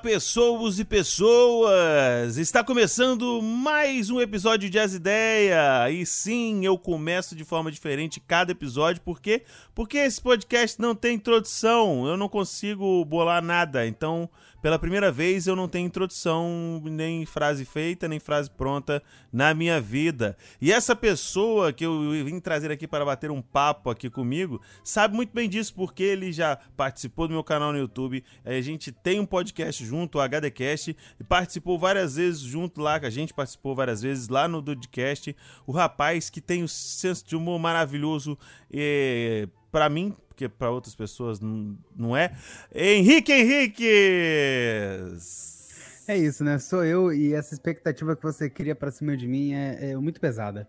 pessoas e pessoas! Está começando mais um episódio de As Ideia. E sim, eu começo de forma diferente cada episódio, por quê? Porque esse podcast não tem introdução, eu não consigo bolar nada. Então, pela primeira vez eu não tenho introdução, nem frase feita, nem frase pronta na minha vida. E essa pessoa que eu vim trazer aqui para bater um papo aqui comigo, sabe muito bem disso, porque ele já participou do meu canal no YouTube. A gente tem um podcast junto, o HDcast, e participou várias vezes junto lá, que a gente participou várias vezes lá no Dudcast. O rapaz que tem o senso de humor maravilhoso, é, para mim, porque para outras pessoas não, é. Henrique Henrique! É isso, né? Sou eu e essa expectativa que você cria para cima de mim é, é muito pesada.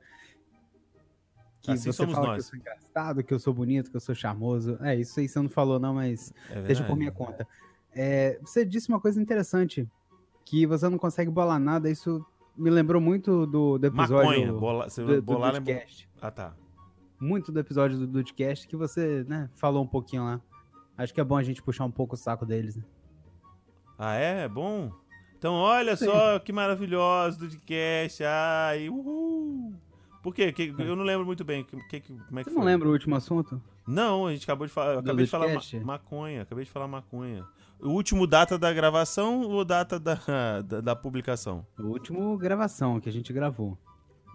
Que assim você fala nós. que eu sou engraçado, que eu sou bonito, que eu sou charmoso. É, isso aí você não falou não, mas É deixa por minha conta. É, você disse uma coisa interessante, que você não consegue bolar nada, isso me lembrou muito do, do episódio Maconha. Bola, você do, do bolar lembra- Dudcast. Ah, tá. Muito do episódio do Dudcast que você né, falou um pouquinho lá. Acho que é bom a gente puxar um pouco o saco deles. Né? Ah, é? É bom? Então, olha só que maravilhoso do podcast. Ai, uhul. Por quê? Que- eu não lembro muito bem. Que, que, como é que Você não foi? lembra o último assunto? Não, a gente acabou de falar. Eu acabei de falar ma- maconha. Acabei de falar maconha. O último data da gravação ou data da, da, da publicação? O último gravação que a gente gravou.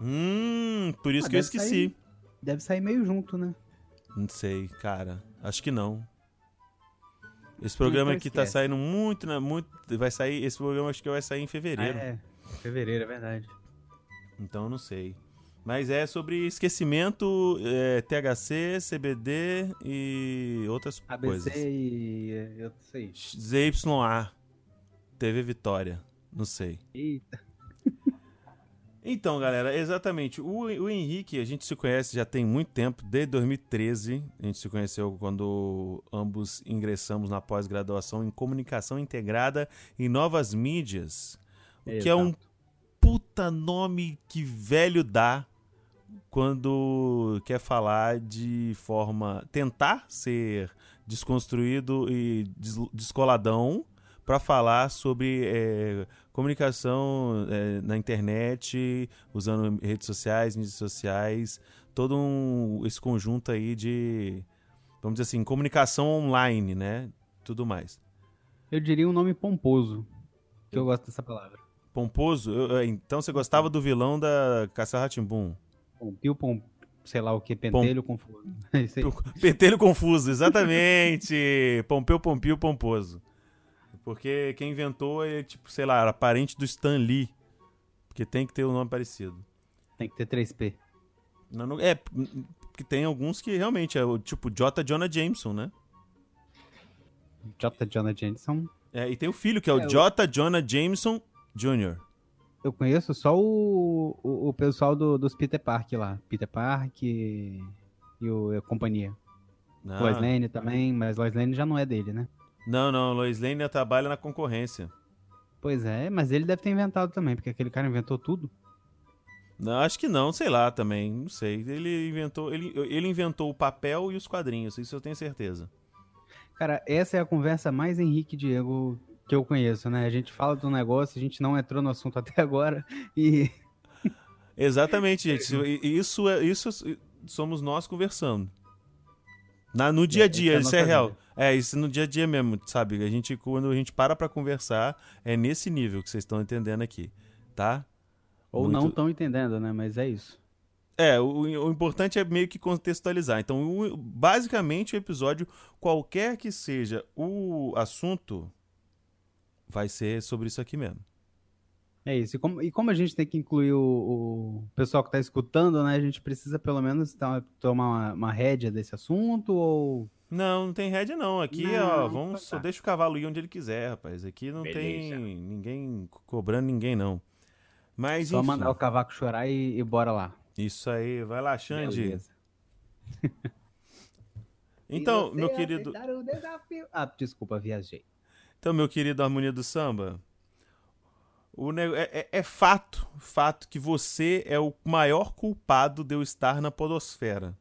Hum, por isso Ah, que eu esqueci. sair- Deve sair meio junto, né? Não sei, cara. Acho que não. Esse programa então aqui tá saindo muito, né, muito. Vai sair. Esse programa acho que vai sair em fevereiro. Ah, é. Fevereiro, é verdade. Então eu não sei. Mas é sobre esquecimento, é, THC, CBD e outras ABC coisas. e. é, Eu sei. ZYA. TV Vitória. Não sei. Eita. Então, galera, exatamente. O, o Henrique, a gente se conhece já tem muito tempo, desde 2013. A gente se conheceu quando ambos ingressamos na pós-graduação em comunicação integrada e novas mídias. O que é um Exato. puta nome que velho dá quando quer falar de forma. tentar ser desconstruído e des- descoladão para falar sobre é, comunicação é, na internet, usando redes sociais, mídias sociais, todo um, esse conjunto aí de, vamos dizer assim, comunicação online, né? Tudo mais. Eu diria um nome pomposo. Que eu gosto dessa palavra. Pomposo, eu- eu- então você gostava do vilão da Caça Ratimbum? Pompio, pom... sei lá o que, pentelho, confuso. Isso aí. Pentelho confuso, exatamente. Pompeu, Pompio, Pomposo. Porque quem inventou é, tipo, sei lá, era parente do Stan Lee. Porque tem que ter um nome parecido. Tem que ter 3P. Não, não- é, porque tem alguns que realmente é o tipo J. Jonah Jameson, né? J. Jonah Jameson. É, e tem o filho, que é o É, o- J. Jonah Jameson Jr. Eu conheço só o, o, o pessoal do, dos Peter Park lá. Peter Park e, e o, a companhia. Ah, Lois Lane também, mas Lois Lane já não é dele, né? Não, não, Lois Lane trabalha na concorrência. Pois é, mas ele deve ter inventado também, porque aquele cara inventou tudo. Não, acho que não, sei lá também, não sei. Ele inventou, ele, ele inventou o papel e os quadrinhos, isso eu tenho certeza. Cara, essa é a conversa mais Henrique e Diego que eu conheço, né? A gente fala do negócio, a gente não entrou no assunto até agora e Exatamente, gente. Isso, é, isso somos nós conversando. Na, no dia a dia, Essa é isso é real. vida. É, isso no dia a dia mesmo, sabe? A gente, quando a gente para pra conversar, é nesse nível que vocês estão entendendo aqui, tá? ou Muito- não estão entendendo, né? Mas é isso. É, o, o importante é meio que contextualizar. Então, o- basicamente, o episódio, qualquer que seja o assunto, vai ser sobre isso aqui mesmo. É isso. E como, e como a gente tem que incluir o, o pessoal que tá escutando, né? A gente precisa pelo menos tá- tomar uma, uma rédea desse assunto ou Não, não tem rédea não. Aqui, Não, ó, vamos, tá. só deixa o cavalo ir onde ele quiser, rapaz. Aqui não Beleza. tem ninguém cobrando ninguém, não. Mas, só enfim, mandar o cavaco chorar e, e bora lá. isso aí. Vai lá, Xande. Beleza. Então, meu querido... aceitar o desafio- Ah, desculpa, viajei. Então, meu querido Harmonia do Samba, o nego- é, é- é fato, fato que você é o maior culpado de eu estar na podosfera.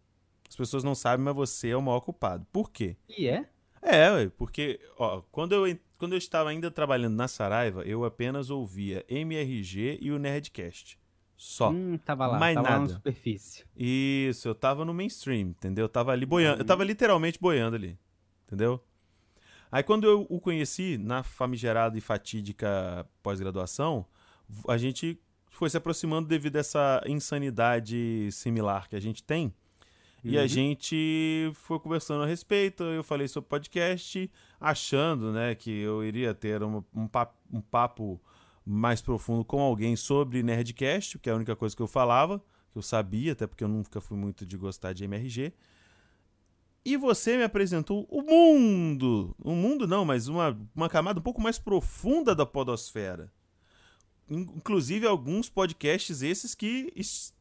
As pessoas não sabem, mas você é o maior culpado. Por quê? E é? É, porque, ó, quando eu quando eu estava ainda trabalhando na Saraiva, eu apenas ouvia MRG e o Nerdcast. Só. Hum, tava lá, Mais tava lá na nada. superfície. Isso, eu tava no mainstream, entendeu? Eu tava ali boiando, eu tava literalmente boiando ali, entendeu? Aí quando eu o conheci na famigerada e fatídica pós-graduação, a gente foi se aproximando devido a essa insanidade similar que a gente tem. E a Uhum. gente foi conversando a respeito, eu falei sobre podcast, achando, né, que eu iria ter uma- um, papo, um papo mais profundo com alguém sobre Nerdcast, que é a única coisa que eu falava, que eu sabia, até porque eu nunca fui muito de gostar de MRG. E você me apresentou o mundo, o mundo não, mas uma, uma camada um pouco mais profunda da podosfera. In- Inclusive alguns podcasts esses que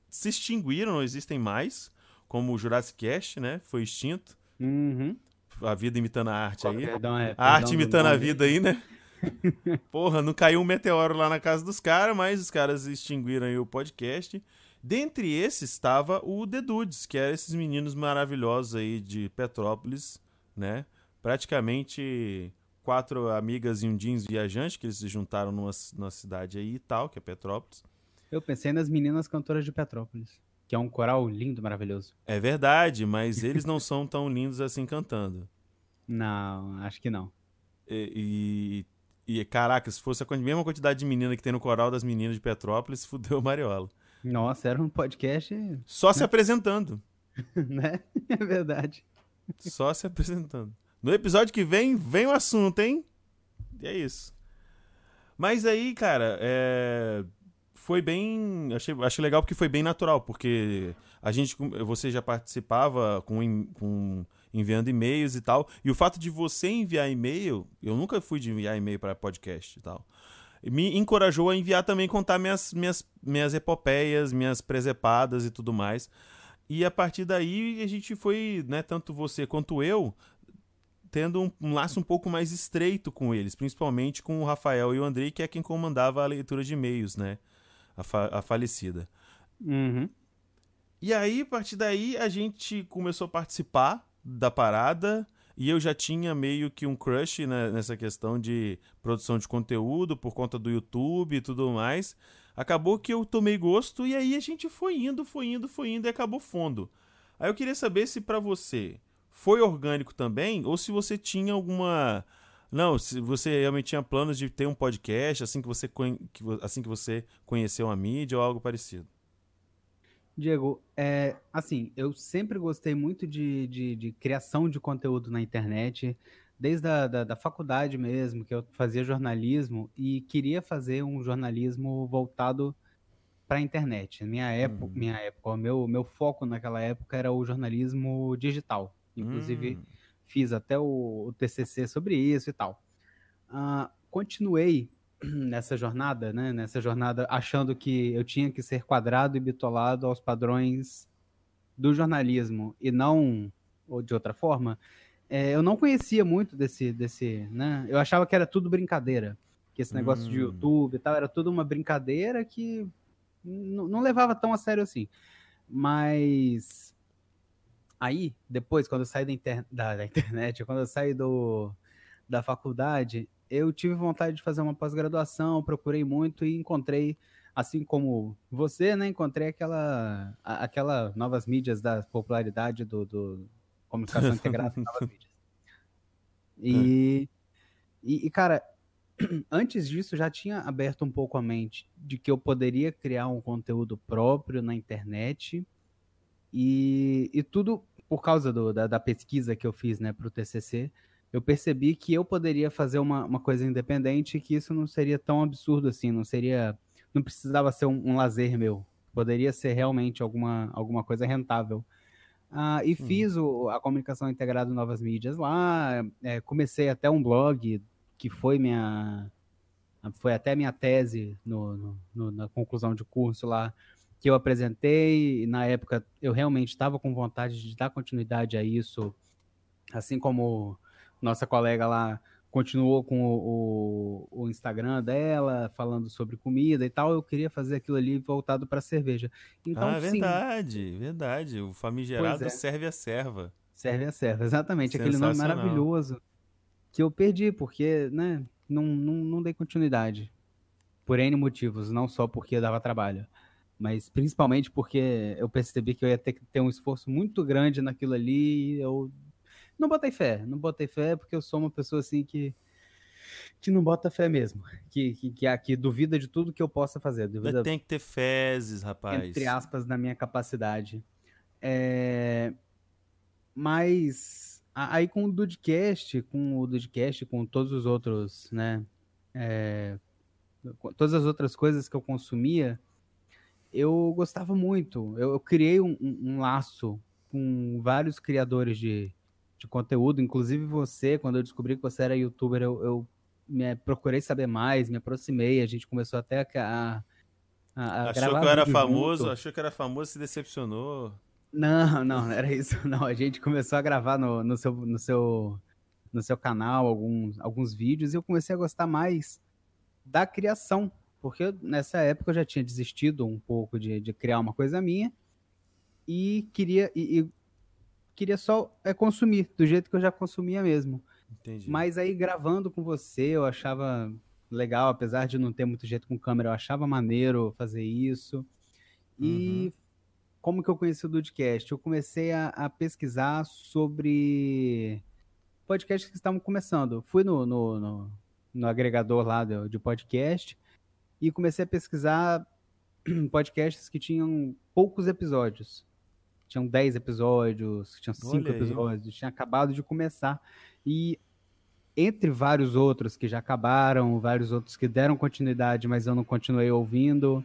se extinguiram, não existem mais, como o Jurassic Cast, né? Foi extinto. Uhum. A vida imitando a arte aí. Perdão, é, A perdão arte do imitando a vida aí, né? Porra, não caiu um meteoro lá na casa dos caras, mas os caras extinguiram aí o podcast. Dentre esses estava o The Dudes, que eram esses meninos maravilhosos aí de Petrópolis, né? Praticamente quatro amigas e um jeans viajante, que eles se juntaram numa, numa cidade aí e tal, que é Petrópolis. Eu pensei nas meninas cantoras de Petrópolis, que é um coral lindo, maravilhoso. É verdade, mas eles não são tão lindos assim cantando. Não, acho que não. E, e, e, caraca, se fosse a mesma quantidade de menina que tem no coral das meninas de Petrópolis, fudeu o Mariola. Nossa, era um podcast, Só se apresentando. né? É verdade. Só se apresentando. No episódio que vem, vem o assunto, hein? E é isso. Mas aí, cara, é, foi bem. Achei, achei legal porque foi bem natural, porque a gente, você já participava com, com enviando e-mails e tal. E o fato de você enviar e-mail, eu nunca fui de enviar e-mail para podcast e tal. Me encorajou a enviar também, contar minhas, minhas, minhas epopeias, minhas presepadas e tudo mais. E a partir daí a gente foi, né, tanto você quanto eu, tendo um, um laço um pouco mais estreito com eles, principalmente com o Rafael e o Andrei, que é quem comandava a leitura de e-mails, né? A, fa- a falecida. Uhum. E aí, a partir daí, a gente começou a participar da parada. E eu já tinha meio que um crush né, nessa questão de produção de conteúdo por conta do YouTube e tudo mais. Acabou que eu tomei gosto e aí a gente foi indo, foi indo, foi indo e acabou fundo. Aí eu queria saber se pra você foi orgânico também ou se você tinha alguma não, se você realmente tinha planos de ter um podcast assim que você assim que você conheceu a mídia ou algo parecido. Diego, é, assim, eu sempre gostei muito de, de, de criação de conteúdo na internet, desde a da, da faculdade mesmo, que eu fazia jornalismo e queria fazer um jornalismo voltado para a internet. Minha época, Uhum. minha época, o meu, meu foco naquela época era o jornalismo digital. Inclusive, Hum. fiz até o, o TCC sobre isso e tal. Ah, continuei nessa jornada, né? Nessa jornada, achando que eu tinha que ser quadrado e bitolado aos padrões do jornalismo e não ou de outra forma. É, eu não conhecia muito desse, desse, né? Eu achava que era tudo brincadeira, que esse negócio de Hum. YouTube e tal era tudo uma brincadeira que não levava tão a sério assim. Mas aí, depois, quando eu saí da, inter- da- da internet, quando eu saí do, da faculdade, eu tive vontade de fazer uma pós-graduação, procurei muito e encontrei, assim como você, né? Encontrei aquela, aquela novas mídias da popularidade do, do comunicação integrada novas mídias. E, e, e, cara, antes disso já tinha aberto um pouco a mente de que eu poderia criar um conteúdo próprio na internet e, e tudo por causa do- da, da pesquisa que eu fiz né, para o TCC, eu percebi que eu poderia fazer uma, uma coisa independente e que isso não seria tão absurdo assim, não seria, não precisava ser um, um lazer meu, poderia ser realmente alguma, alguma coisa rentável. Ah, e fiz o- a comunicação integrada em novas mídias lá, é, comecei até um blog que foi minha foi até minha tese no, no- no- na conclusão de curso lá que eu apresentei na época eu realmente estava com vontade de dar continuidade a isso assim como nossa colega lá continuou com o, o- o Instagram dela falando sobre comida e tal eu queria fazer aquilo ali voltado para cerveja então ah, sim verdade, verdade. O famigerado é. serve a serva. serve a serva exatamente aquele nome maravilhoso que eu perdi, porque, né, não, não, não dei continuidade. Por N motivos, não só porque dava trabalho, mas principalmente porque eu percebi que eu ia ter que ter um esforço muito grande naquilo ali e eu não botei fé. Não botei fé porque eu sou uma pessoa assim que que não bota fé mesmo. Que, que, que, que duvida de tudo que eu possa fazer. Duvida, Tem que ter fezes, rapaz. Entre aspas, na minha capacidade. É... Mas aí com o Dudcast, com o Dudcast, com todos os outros, né? É... Todas as outras coisas que eu consumia, eu gostava muito. Eu, eu criei um, um, um, laço com vários criadores de, de conteúdo, inclusive você, quando eu descobri que você era youtuber, eu, eu me procurei saber mais, me aproximei, a gente começou até a, a, a achou que eu era famoso, junto. achou que era famoso, se decepcionou. Não, não, não era isso. Não, a gente começou a gravar no, no, seu, no, seu, no seu canal alguns, alguns vídeos e eu comecei a gostar mais da criação, porque nessa época eu já tinha desistido um pouco de, de criar uma coisa minha e queria e, e queria só é, consumir do jeito que eu já consumia mesmo. Entendi. Mas aí gravando com você, eu achava legal, apesar de não ter muito jeito com câmera, eu achava maneiro fazer isso. E uhum. como que eu conheci o Dudcast? Eu comecei a, a pesquisar sobre podcasts que estavam começando. Fui no, no, no, no agregador lá de, de podcast e comecei a pesquisar podcasts que tinham poucos episódios. Tinham 10 episódios, tinham 5 episódios, tinha acabado de começar. E entre vários outros que já acabaram, vários outros que deram continuidade, mas eu não continuei ouvindo.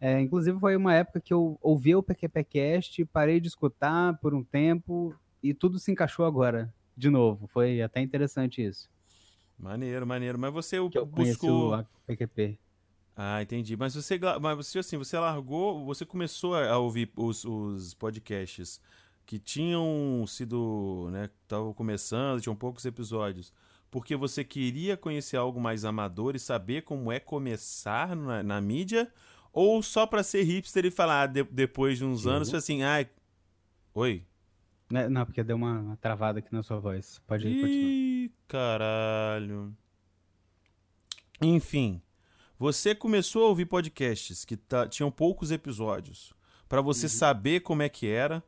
É, inclusive foi uma época que eu ouvi o PQPcast, parei de escutar por um tempo e tudo se encaixou agora, de novo. Foi até interessante isso. Maneiro, maneiro. Mas você buscou o PQP. Ah, entendi. Mas você, mas você assim, você largou, você começou a ouvir os, os podcasts que tinham sido, né, estavam começando, tinham poucos episódios, porque você queria conhecer algo mais amador e saber como é começar na, na mídia, ou só para ser hipster e falar de, depois de uns anos, assim, ai, oi. Né, não, porque deu uma, uma, travada aqui na sua voz. Pode Ih, continuar. Ih, caralho. Enfim, você começou a ouvir podcasts que tinham poucos episódios, para você uhum. saber como é que era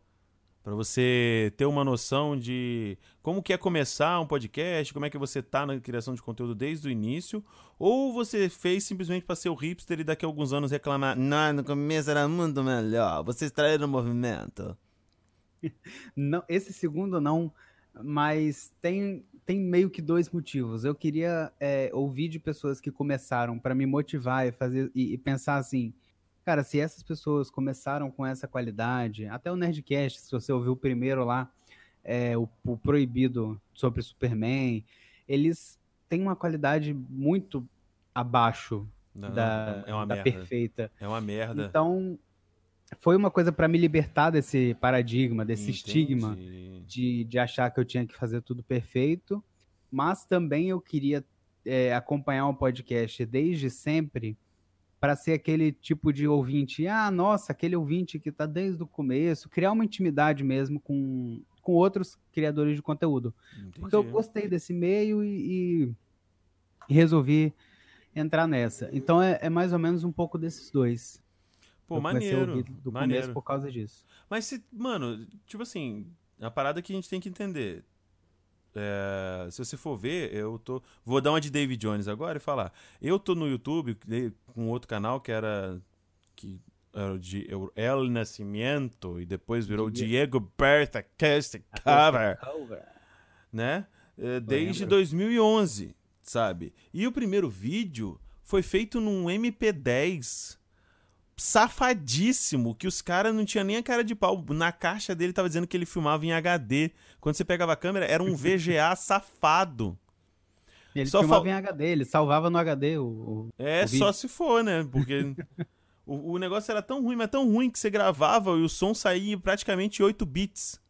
para você ter uma noção de como que é começar um podcast, como é que você tá na criação de conteúdo desde o início, ou você fez simplesmente para ser o hipster e daqui a alguns anos reclamar, não, no começo era muito melhor, vocês traíram o movimento. Não, esse segundo não, mas tem, tem meio que dois motivos. Eu queria é, ouvir de pessoas que começaram para me motivar e fazer e, e pensar assim, Cara, se essas pessoas começaram com essa qualidade, até o Nerdcast, se você ouviu o primeiro lá, é, o, o Proibido sobre Superman, eles têm uma qualidade muito abaixo não, da, é da perfeita. É uma merda. Então, foi uma coisa para me libertar desse paradigma, desse Entendi. estigma de, de achar que eu tinha que fazer tudo perfeito, mas também eu queria é, acompanhar um podcast desde sempre para ser aquele tipo de ouvinte, ah, nossa, aquele ouvinte que está desde o começo, criar uma intimidade mesmo com, com outros criadores de conteúdo. Entendi. Porque eu gostei desse meio e, e, resolvi entrar nessa. Então é, é, mais ou menos um pouco desses dois. Pô, eu maneiro. Do maneiro. começo por causa disso. Mas se, mano, tipo assim, a parada que a gente tem que entender. É, se você for ver, eu tô. Vou dar uma de David Jones agora e falar. Eu tô no YouTube com outro canal que era. Que era de El Nascimento e depois virou Diego, Diego Berta Cast Cover. Né? É, desde 2011, sabe? E o primeiro vídeo foi feito num MP10 safadíssimo que os caras não tinham nem a cara de pau. Na caixa dele tava dizendo que ele filmava em HD. Quando você pegava a câmera, era um VGA safado. Ele só filmava fal... em HD, ele salvava no HD o. o é, o só se for, né? Porque o, o negócio era tão ruim, mas tão ruim que você gravava e o som saía praticamente 8 bits.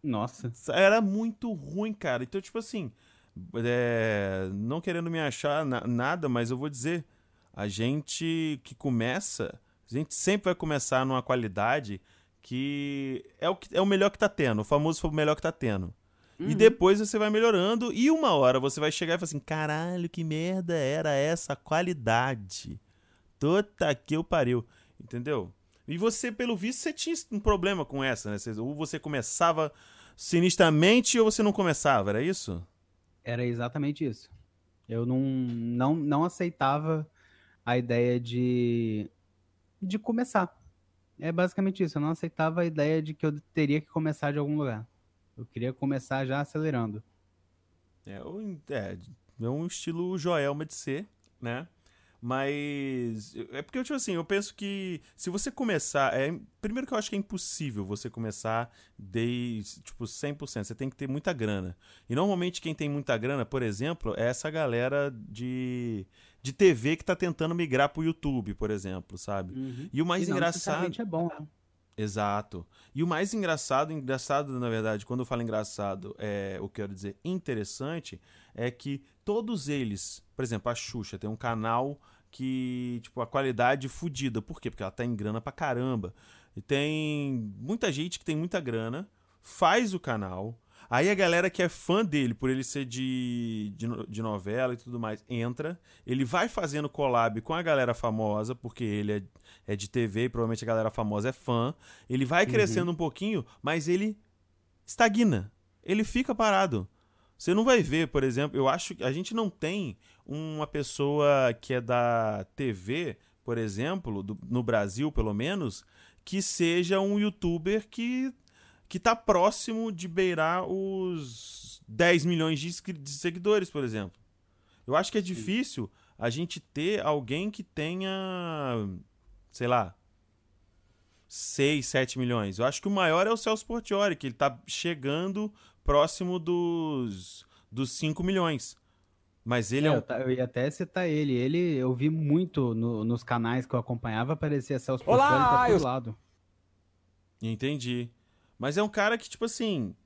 Nossa. Era muito ruim, cara. Então, tipo assim, é... não querendo me achar na nada, mas eu vou dizer, a gente que começa a gente sempre vai começar numa qualidade que é o, que, é o melhor que tá tendo, o famoso foi o melhor que tá tendo. Uhum. E depois você vai melhorando e uma hora você vai chegar e falar assim: caralho, que merda era essa qualidade? Tota que eu pariu. Entendeu? E você, pelo visto, você tinha um problema com essa, né? Ou você começava sinistramente ou você não começava, era isso? Era exatamente isso. Eu não, não, não aceitava a ideia de, de começar. É basicamente isso. Eu não aceitava a ideia de que eu teria que começar de algum lugar. Eu queria começar já acelerando. É, é, é um estilo Joelma de ser, né? Mas é porque, tipo assim, eu penso que se você começar. É, primeiro que eu acho que é impossível você começar de tipo, 100%. Você tem que ter muita grana. E normalmente quem tem muita grana, por exemplo, é essa galera de, de TV que tá tentando migrar pro YouTube, por exemplo, sabe? Uhum. E o mais e engraçado. é bom, né? Exato. E o mais engraçado, engraçado, na verdade, quando eu falo engraçado, é eu quero dizer interessante, é que todos eles, por exemplo, a Xuxa tem um canal que, tipo, a qualidade fodida. Por quê? Porque ela tá em grana pra caramba. E tem muita gente que tem muita grana, faz o canal. Aí a galera que é fã dele, por ele ser de, de, de, novela e tudo mais, entra. Ele vai fazendo collab com a galera famosa, porque ele é, é de TV e provavelmente a galera famosa é fã. Ele vai uhum. crescendo uhum. um pouquinho, mas ele estagna. Ele fica parado. Você não vai ver, por exemplo, eu acho que a gente não tem uma pessoa que é da TV, por exemplo, do, no Brasil pelo menos, que seja um youtuber que que tá próximo de beirar os 10 milhões de, de seguidores, por exemplo. Eu acho que é difícil a gente ter alguém que tenha, sei lá, 6, 7 milhões. Eu acho que o maior é o Celso Portioli, que ele tá chegando próximo dos, dos 5 milhões. Mas ele é, é um... eu, ia até citar ele. Ele, eu vi muito no, nos canais que eu acompanhava, aparecia Celso Portioli pra todo eu... lado. Entendi. Mas é um cara que, tipo assim,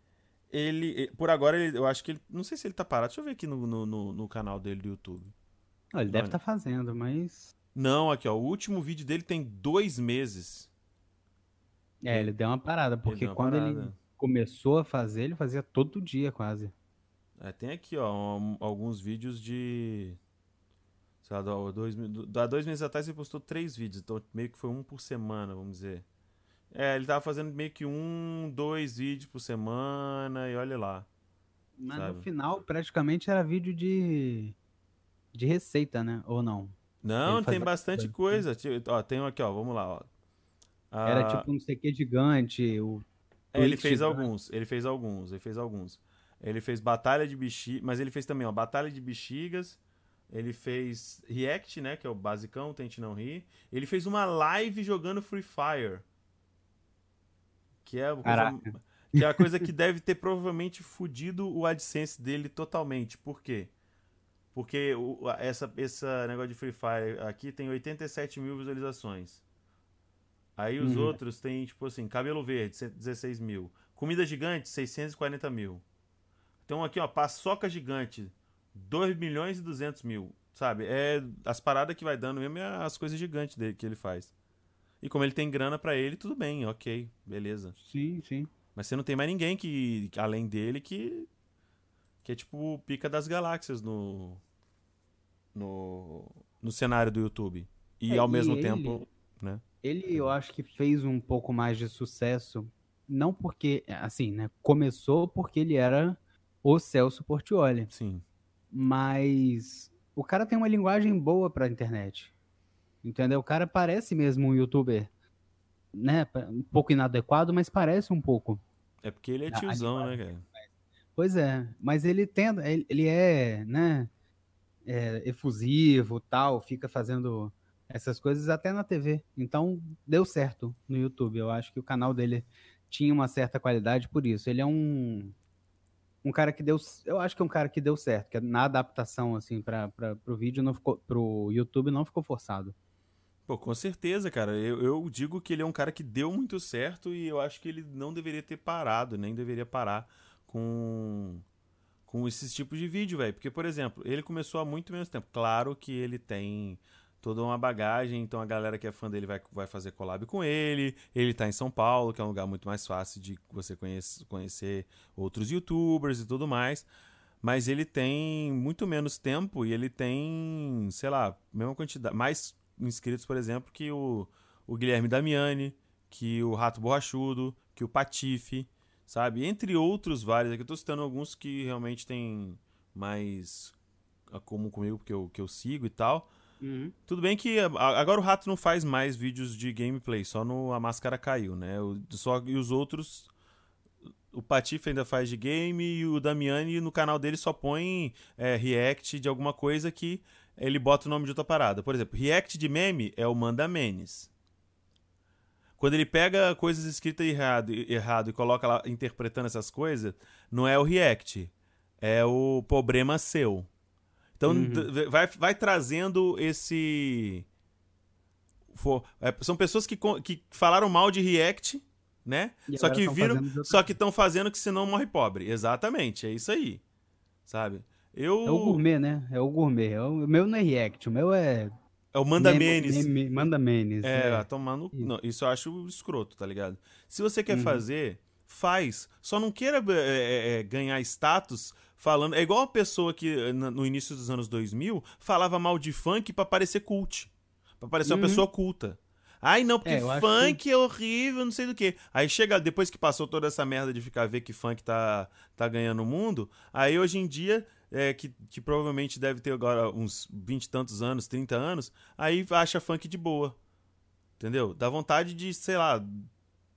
ele. Por agora, ele, eu acho que ele. Não sei se ele tá parado. Deixa eu ver aqui no, no, no, no canal dele do YouTube. Ah, ele deve estar tá fazendo, mas. Não, aqui, ó. O último vídeo dele tem dois meses. É, ele deu uma parada, porque ele quando parada. ele começou a fazer, ele fazia todo dia quase. É, tem aqui, ó, um, alguns vídeos de. Sei lá, dois, há dois meses atrás ele postou três vídeos, então meio que foi um por semana, vamos dizer. É, ele tava fazendo meio que um, dois vídeos por semana e olha lá. Mas sabe? no final, praticamente era vídeo de. de receita, né? Ou não? Não, tem bastante coisa. coisa. Ó, tem um aqui, ó, vamos lá, ó. Era ah, tipo um CQ gigante, o é, ele fez alguns, ele fez alguns, ele fez alguns. Ele fez Batalha de Bexigas, mas ele fez também, ó, Batalha de Bexigas. Ele fez React, né, que é o basicão, tente não rir. Ele fez uma live jogando Free Fire. Que é, coisa, que é a coisa que deve ter provavelmente fudido o AdSense dele totalmente. Por quê? Porque o, essa, essa negócio de Free Fire aqui tem 87 mil visualizações. Aí os uhum. outros tem, tipo assim, cabelo verde, 16 mil. Comida gigante, 640 mil. Tem um aqui, ó, paçoca gigante, 2 milhões e 200 mil. Sabe? É as paradas que vai dando mesmo é as coisas gigantes dele que ele faz. E como ele tem grana para ele, tudo bem, ok, beleza. Sim, sim. Mas você não tem mais ninguém que, além dele, que. que é tipo pica das galáxias no. no. no cenário do YouTube. E é, ao mesmo ele... tempo, né? Ele, eu acho que fez um pouco mais de sucesso, não porque, assim, né? Começou porque ele era o Celso Portioli. Sim. Mas o cara tem uma linguagem boa pra internet. Entendeu? O cara parece mesmo um youtuber, né? Um pouco inadequado, mas parece um pouco. É porque ele é tiozão, né, cara? Pois é, mas ele tenta, ele é, né? É, efusivo, tal, fica fazendo essas coisas até na TV. Então, deu certo no YouTube. Eu acho que o canal dele tinha uma certa qualidade por isso. Ele é um um cara que deu, eu acho que é um cara que deu certo, que na adaptação assim para pro vídeo não ficou pro YouTube não ficou forçado. Pô, com certeza, cara. Eu, eu digo que ele é um cara que deu muito certo e eu acho que ele não deveria ter parado, nem deveria parar com com esses tipos de vídeo, velho. Porque, por exemplo, ele começou há muito menos tempo. Claro que ele tem toda uma bagagem, então a galera que é fã dele vai, vai fazer collab com ele. Ele tá em São Paulo, que é um lugar muito mais fácil de você conhece, conhecer outros youtubers e tudo mais. Mas ele tem muito menos tempo e ele tem, sei lá, mesma quantidade, mais inscritos, por exemplo, que o, o Guilherme Damiani, que o Rato Borrachudo, que o Patife, sabe? Entre outros vários. Aqui eu tô citando alguns que realmente têm mais a comum comigo, porque eu, que eu sigo e tal. Uhum. Tudo bem que agora o Rato não faz mais vídeos de gameplay, só no A Máscara Caiu, né? O, só, e os outros. O Patife ainda faz de game e o Damiani no canal dele só põe é, react de alguma coisa que ele bota o nome de outra parada. Por exemplo, react de meme é o Manda Menes. Quando ele pega coisas escritas errado, errado e coloca lá interpretando essas coisas, não é o react, é o problema seu. Então Uhum. vai, vai trazendo esse. For- é, são pessoas que, que falaram mal de React, né? E Só que viram. Só que estão fazendo que senão morre pobre. Exatamente, é isso aí. Sabe? Eu. É o gourmet, né? É o gourmet. É o o meu não é react, o meu é. É o Manda Menes. Manda Menes. É, é. tomando. Isso. Não, isso eu acho escroto, tá ligado? Se você quer Uhum. fazer, faz. Só não queira é, é, é, ganhar status falando. É igual a pessoa que eh, no início dos anos 2000 falava mal de funk pra parecer cult. Pra parecer uma Uhum. pessoa culta. Ai, não, porque É, funk é horrível, não sei do que. Aí chega, depois que passou toda essa merda de ficar ver que funk tá, tá ganhando o mundo, aí hoje em dia, é, que, que provavelmente deve ter agora uns 20 e tantos anos, 30 anos, aí acha funk de boa. Entendeu? Dá vontade de, sei lá,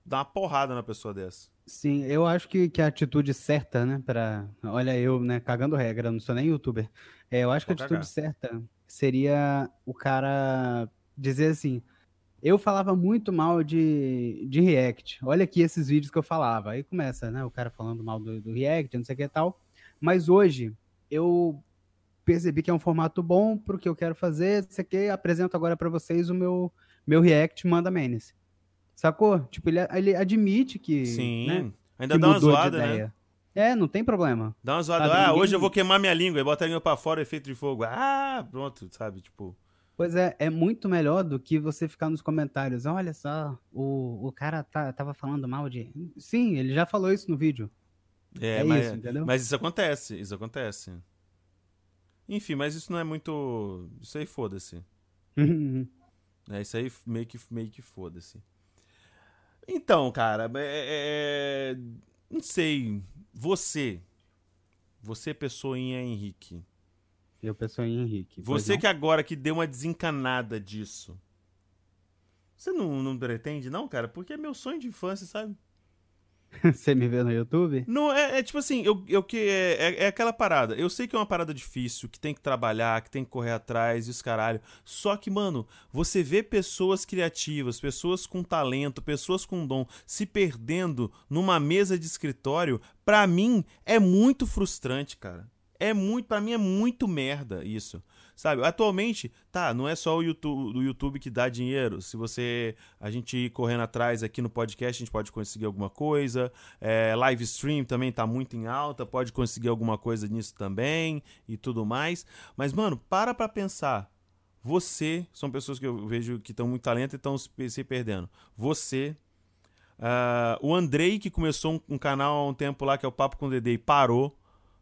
dar uma porrada na pessoa dessa. Sim, eu acho que, que a atitude certa, né, para, olha eu, né, cagando regra, não sou nem youtuber. É, eu acho que a Pode atitude cagar. certa seria o cara dizer assim, eu falava muito mal de, de React. Olha aqui esses vídeos que eu falava. Aí começa, né, o cara falando mal do, do React, não sei o que e tal. Mas hoje eu percebi que é um formato bom pro que eu quero fazer. Isso aqui apresento agora para vocês o meu meu React manda menes. Sacou? Tipo, ele, ele admite que, Sim. né, Ainda que dá uma zoada, né? É, não tem problema. Dá uma zoada. Sabe, ah, ninguém- hoje eu vou queimar minha língua. Aí bota a língua pra fora, efeito de fogo. Ah, pronto, sabe? Tipo. Pois é, é muito melhor do que você ficar nos comentários. Olha só, o, o cara tá, tava falando mal de. Sim, ele já falou isso no vídeo. É, É, mas, isso, entendeu? mas isso acontece, isso acontece. Enfim, mas isso não é muito. Isso aí foda-se. É, isso aí meio que, meio que foda-se. Então, cara, é, é- não sei. Você. Você, pessoinha Henrique. Eu pessoa em Henrique. Você que agora que deu uma desencanada disso. Você não, não pretende, não, cara? Porque é meu sonho de infância, sabe? Você me vê no YouTube? Não, é, é tipo assim, eu, eu que é, é, é aquela parada. Eu sei que é uma parada difícil, que tem que trabalhar, que tem que correr atrás e os caralho. Só que, mano, você vê pessoas criativas, pessoas com talento, pessoas com dom se perdendo numa mesa de escritório, pra mim é muito frustrante, cara. É muito, para mim é muito merda isso. Sabe? Atualmente, tá, não é só o YouTube, o YouTube que dá dinheiro. Se você a gente ir correndo atrás aqui no podcast, a gente pode conseguir alguma coisa. É, live stream também tá muito em alta, pode conseguir alguma coisa nisso também e tudo mais. Mas, mano, para pra pensar. Você, são pessoas que eu vejo que estão muito talento e estão se perdendo. Você, ah, o Andrei, que começou um, um canal há um tempo lá, que é o Papo com o Dedê, e parou.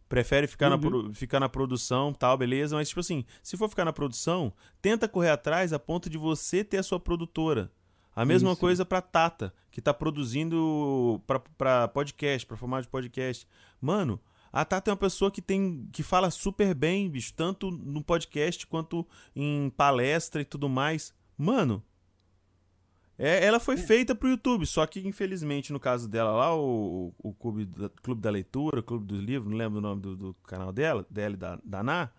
Prefere ficar, na, Uhum. pro- ficar na produção, tal, beleza. Mas, tipo assim, se for ficar na produção, tenta correr atrás a ponto de você ter a sua produtora. A mesma Isso. coisa pra Tata, que tá produzindo pra, pra podcast, pra formato de podcast. Mano, a Tata é uma pessoa que tem que fala super bem, bicho, tanto no podcast quanto em palestra e tudo mais. Mano, é, ela foi feita pro YouTube, só que infelizmente no caso dela lá, o, o Clube, da, Clube da Leitura, o Clube do Livro, não lembro o nome do, do canal dela, dela e da, da Ná,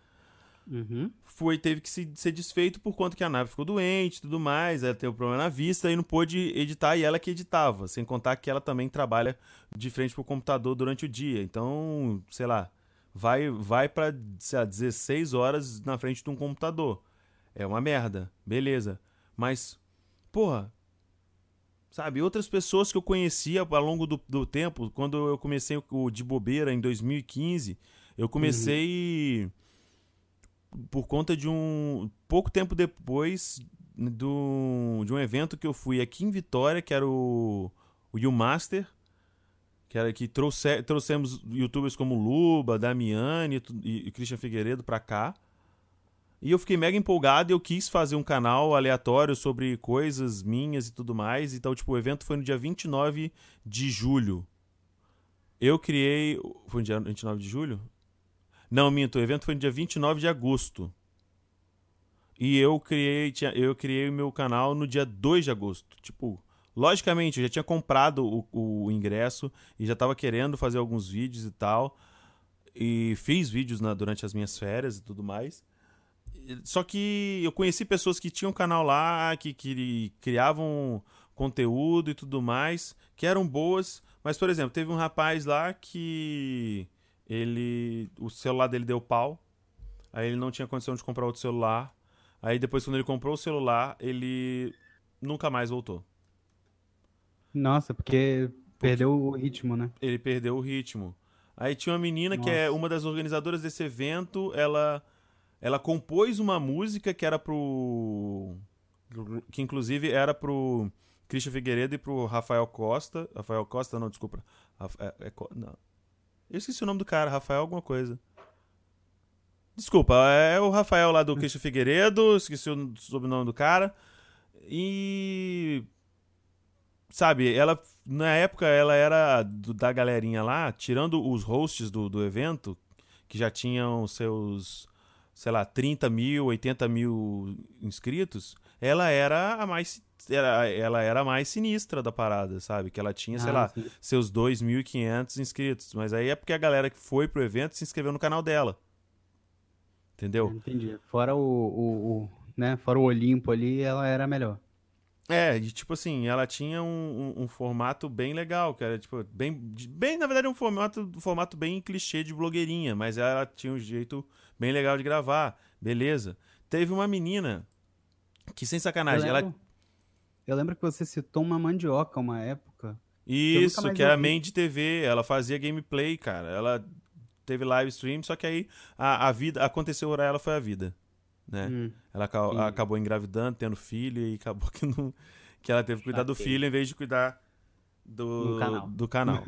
Uhum. foi, teve que se, ser desfeito por conta que a nave ficou doente e tudo mais, ela teve um problema na vista e não pôde editar e ela que editava, sem contar que ela também trabalha de frente pro computador durante o dia. Então, sei lá, vai vai para 16 horas na frente de um computador. É uma merda, beleza. Mas, porra, sabe, outras pessoas que eu conhecia ao longo do, do tempo, quando eu comecei o de bobeira em 2015, eu comecei por conta de um. Pouco tempo depois do, de um evento que eu fui aqui em Vitória, que era o, o U-Master, que era que trouxe, trouxemos youtubers como Luba, Damiani e, e Christian Figueiredo pra cá. E eu fiquei mega empolgado e eu quis fazer um canal aleatório sobre coisas minhas e tudo mais. Então, tipo, o evento foi no dia 29 de julho. Eu criei. Foi no dia 29 de julho? Não, minto, o evento foi no dia 29 de agosto. E eu criei, eu criei o meu canal no dia 2 de agosto. Tipo, logicamente, eu já tinha comprado o, o ingresso e já estava querendo fazer alguns vídeos e tal. E fiz vídeos na, durante as minhas férias e tudo mais. Só que eu conheci pessoas que tinham canal lá, que, que criavam conteúdo e tudo mais, que eram boas. Mas, por exemplo, teve um rapaz lá que ele. O celular dele deu pau. Aí ele não tinha condição de comprar outro celular. Aí depois, quando ele comprou o celular, ele nunca mais voltou. Nossa, porque perdeu o ritmo, né? Ele perdeu o ritmo. Aí tinha uma menina Nossa. que é uma das organizadoras desse evento, ela ela compôs uma música que era pro que inclusive era pro Christian Figueiredo e pro Rafael Costa. Rafael Costa, não, desculpa. É, é, não. Eu esqueci o nome do cara, Rafael alguma coisa. Desculpa, é o Rafael lá do hum. Cristian Figueiredo, esqueci o sobrenome do cara. E. Sabe, ela. Na época ela era do, da galerinha lá, tirando os hosts do, do evento, que já tinham seus, sei lá, 30 mil, 80 mil inscritos, ela era a mais. Era, ela era a mais sinistra da parada, sabe? Que ela tinha, ah, sei lá, sim. seus 2.500 inscritos. Mas aí é porque a galera que foi pro evento se inscreveu no canal dela. Entendeu? Entendi. Fora o, o, o, né? Fora o Olimpo ali, ela era melhor. É, e tipo assim, ela tinha um, um, um, formato bem legal, que era tipo, bem, bem, na verdade, um formato, um formato bem clichê de blogueirinha, mas ela tinha um jeito bem legal de gravar, beleza. Teve uma menina que, sem sacanagem, eu lembro, ela. Eu lembro que você citou uma mandioca uma época. Isso, que, que era main de TV, ela fazia gameplay, cara. Ela teve live stream, só que aí a, a vida aconteceu para ela foi a vida, né? Hum, ela acabou, acabou engravidando, tendo filho e acabou que não que ela teve que cuidar do filho em vez de cuidar do, do canal. Do canal.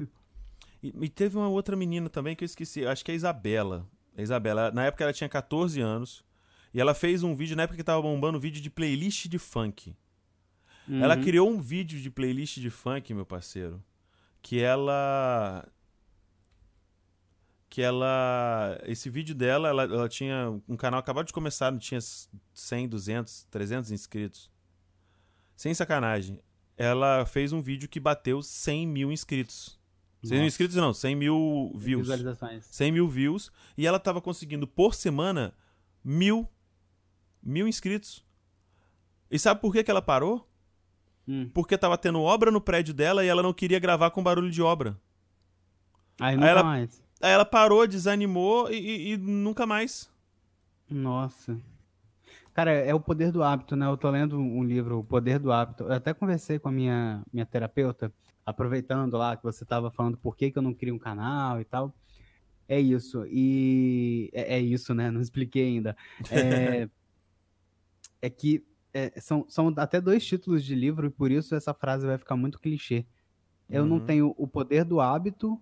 e, e, teve uma outra menina também que eu esqueci, acho que é a Isabela. A Isabela, na época ela tinha 14 anos e ela fez um vídeo na época que tava bombando um vídeo de playlist de funk. Uhum. Ela criou um vídeo de playlist de funk, meu parceiro, que ela que ela. Esse vídeo dela, ela, ela tinha um canal acabado de começar, não tinha 100, 200, 300 inscritos. Sem sacanagem. Ela fez um vídeo que bateu 100 mil inscritos. Nossa. 100 mil inscritos não, 100 mil views. Visualizações. 100 mil views. E ela tava conseguindo por semana mil, mil inscritos. E sabe por que, que ela parou? Hum. Porque tava tendo obra no prédio dela e ela não queria gravar com barulho de obra. Aí, Aí ela, mais. Aí ela parou, desanimou e, e, e, nunca mais. Nossa. Cara, é o poder do hábito, né? Eu tô lendo um livro, O Poder do Hábito. Eu até conversei com a minha, minha terapeuta, aproveitando lá que você tava falando por que, que eu não crio um canal e tal. É isso. E é, é isso, né? Não expliquei ainda. É, é que é, são, são até dois títulos de livro e por isso essa frase vai ficar muito clichê. Eu uhum. não tenho o poder do hábito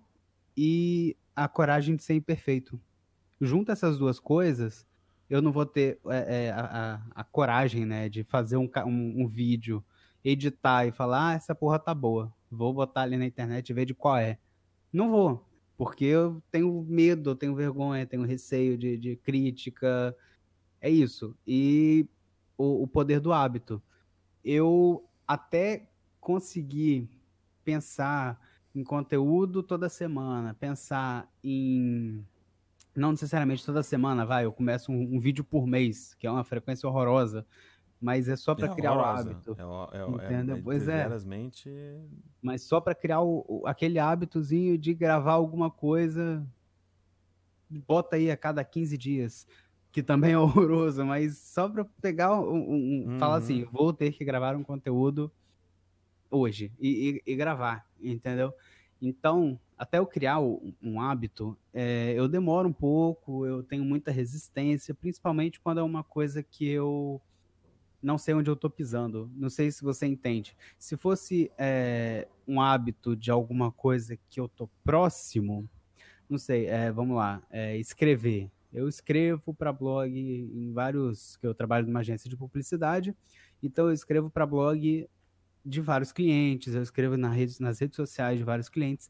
e a coragem de ser imperfeito. Junta essas duas coisas, eu não vou ter é, é, a, a, a, coragem, né, de fazer um, um, um, vídeo, editar e falar, ah, essa porra tá boa, vou botar ali na internet e ver de qual é. Não vou, porque eu tenho medo, eu tenho vergonha, tenho receio de, de crítica, é isso. E o, o poder do hábito. Eu até consegui pensar em conteúdo toda semana, pensar em. Não necessariamente toda semana, vai, eu começo um, um vídeo por mês, que é uma frequência horrorosa, mas é só para é criar horrorosa. o hábito. É, é, é entendeu? É, pois é. Mas só para criar o, o, aquele hábitozinho de gravar alguma coisa, bota aí a cada 15 dias, que também é horroroso, mas só para pegar um, um uhum. falar assim, vou ter que gravar um conteúdo hoje e, e, e gravar, entendeu? Então, até eu criar um, um hábito, é, eu demoro um pouco, eu tenho muita resistência, principalmente quando é uma coisa que eu não sei onde eu estou pisando. Não sei se você entende. Se fosse é, um hábito de alguma coisa que eu estou próximo, não sei, é, vamos lá, é, escrever. Eu escrevo para blog em vários, que eu trabalho numa agência de publicidade, então eu escrevo para blog de vários clientes, eu escrevo nas redes, nas redes sociais de vários clientes.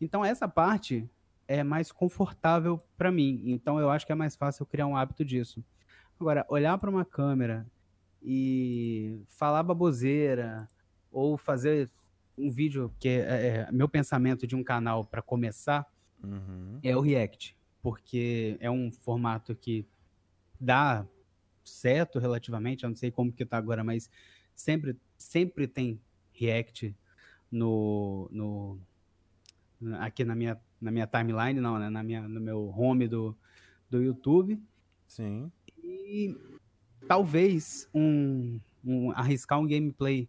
Então essa parte é mais confortável para mim. Então eu acho que é mais fácil eu criar um hábito disso. Agora, olhar para uma câmera e falar baboseira ou fazer um vídeo que é, é meu pensamento de um canal para começar uhum. é o React, porque é um formato que dá certo relativamente, eu não sei como que tá agora, mas sempre sempre tem React no, no aqui na minha na minha timeline, não, né, na minha no meu home do do YouTube. Sim. E talvez um, um, arriscar um gameplay.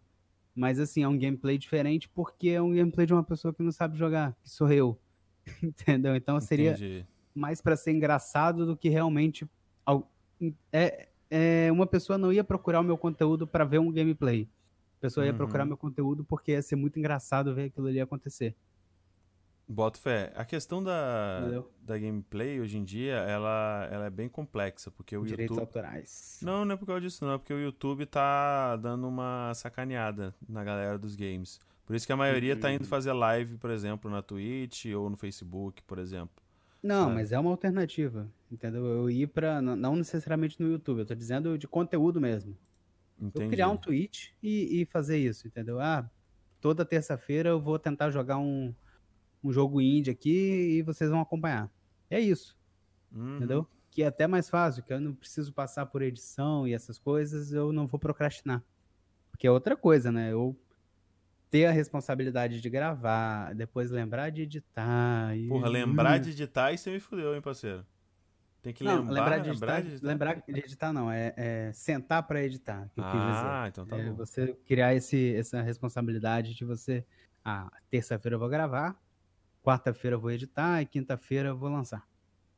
Mas assim, é um gameplay diferente porque é um gameplay de uma pessoa que não sabe jogar, que sou eu. Entendeu? Então seria Entendi. mais para ser engraçado do que realmente é, é, uma pessoa não ia procurar o meu conteúdo para ver um gameplay. A pessoa ia uhum. procurar meu conteúdo porque ia ser muito engraçado ver aquilo ali acontecer. Boto fé. A questão da, da gameplay hoje em dia, ela, ela é bem complexa, porque o Direitos YouTube... autorais. Não, não é por causa disso, não. É porque o YouTube tá dando uma sacaneada na galera dos games. Por isso que a maioria uhum. tá indo uhum. fazer live, por exemplo, na Twitch ou no Facebook, por exemplo. Não, é. mas é uma alternativa, entendeu? Eu ir pra... Não necessariamente no YouTube, eu tô dizendo de conteúdo mesmo. Entendi. Eu criar um Twitch e, e fazer isso, entendeu? Ah, toda terça-feira eu vou tentar jogar um um jogo indie aqui e vocês vão acompanhar. É isso. Uhum. Entendeu? Que é até mais fácil, que eu não preciso passar por edição e essas coisas, eu não vou procrastinar. Porque é outra coisa, né? Eu ter a responsabilidade de gravar, depois lembrar de editar. E... Porra, lembrar de editar e você me fudeu, hein, parceiro? Tem que não, lembrar, lembrar, de, lembrar editar, de editar. Lembrar de editar não, é, é sentar para editar, ah. Ah, então tá é bom. Você criar esse, essa responsabilidade de você, ah, terça-feira eu vou gravar, quarta-feira eu vou editar e quinta-feira eu vou lançar,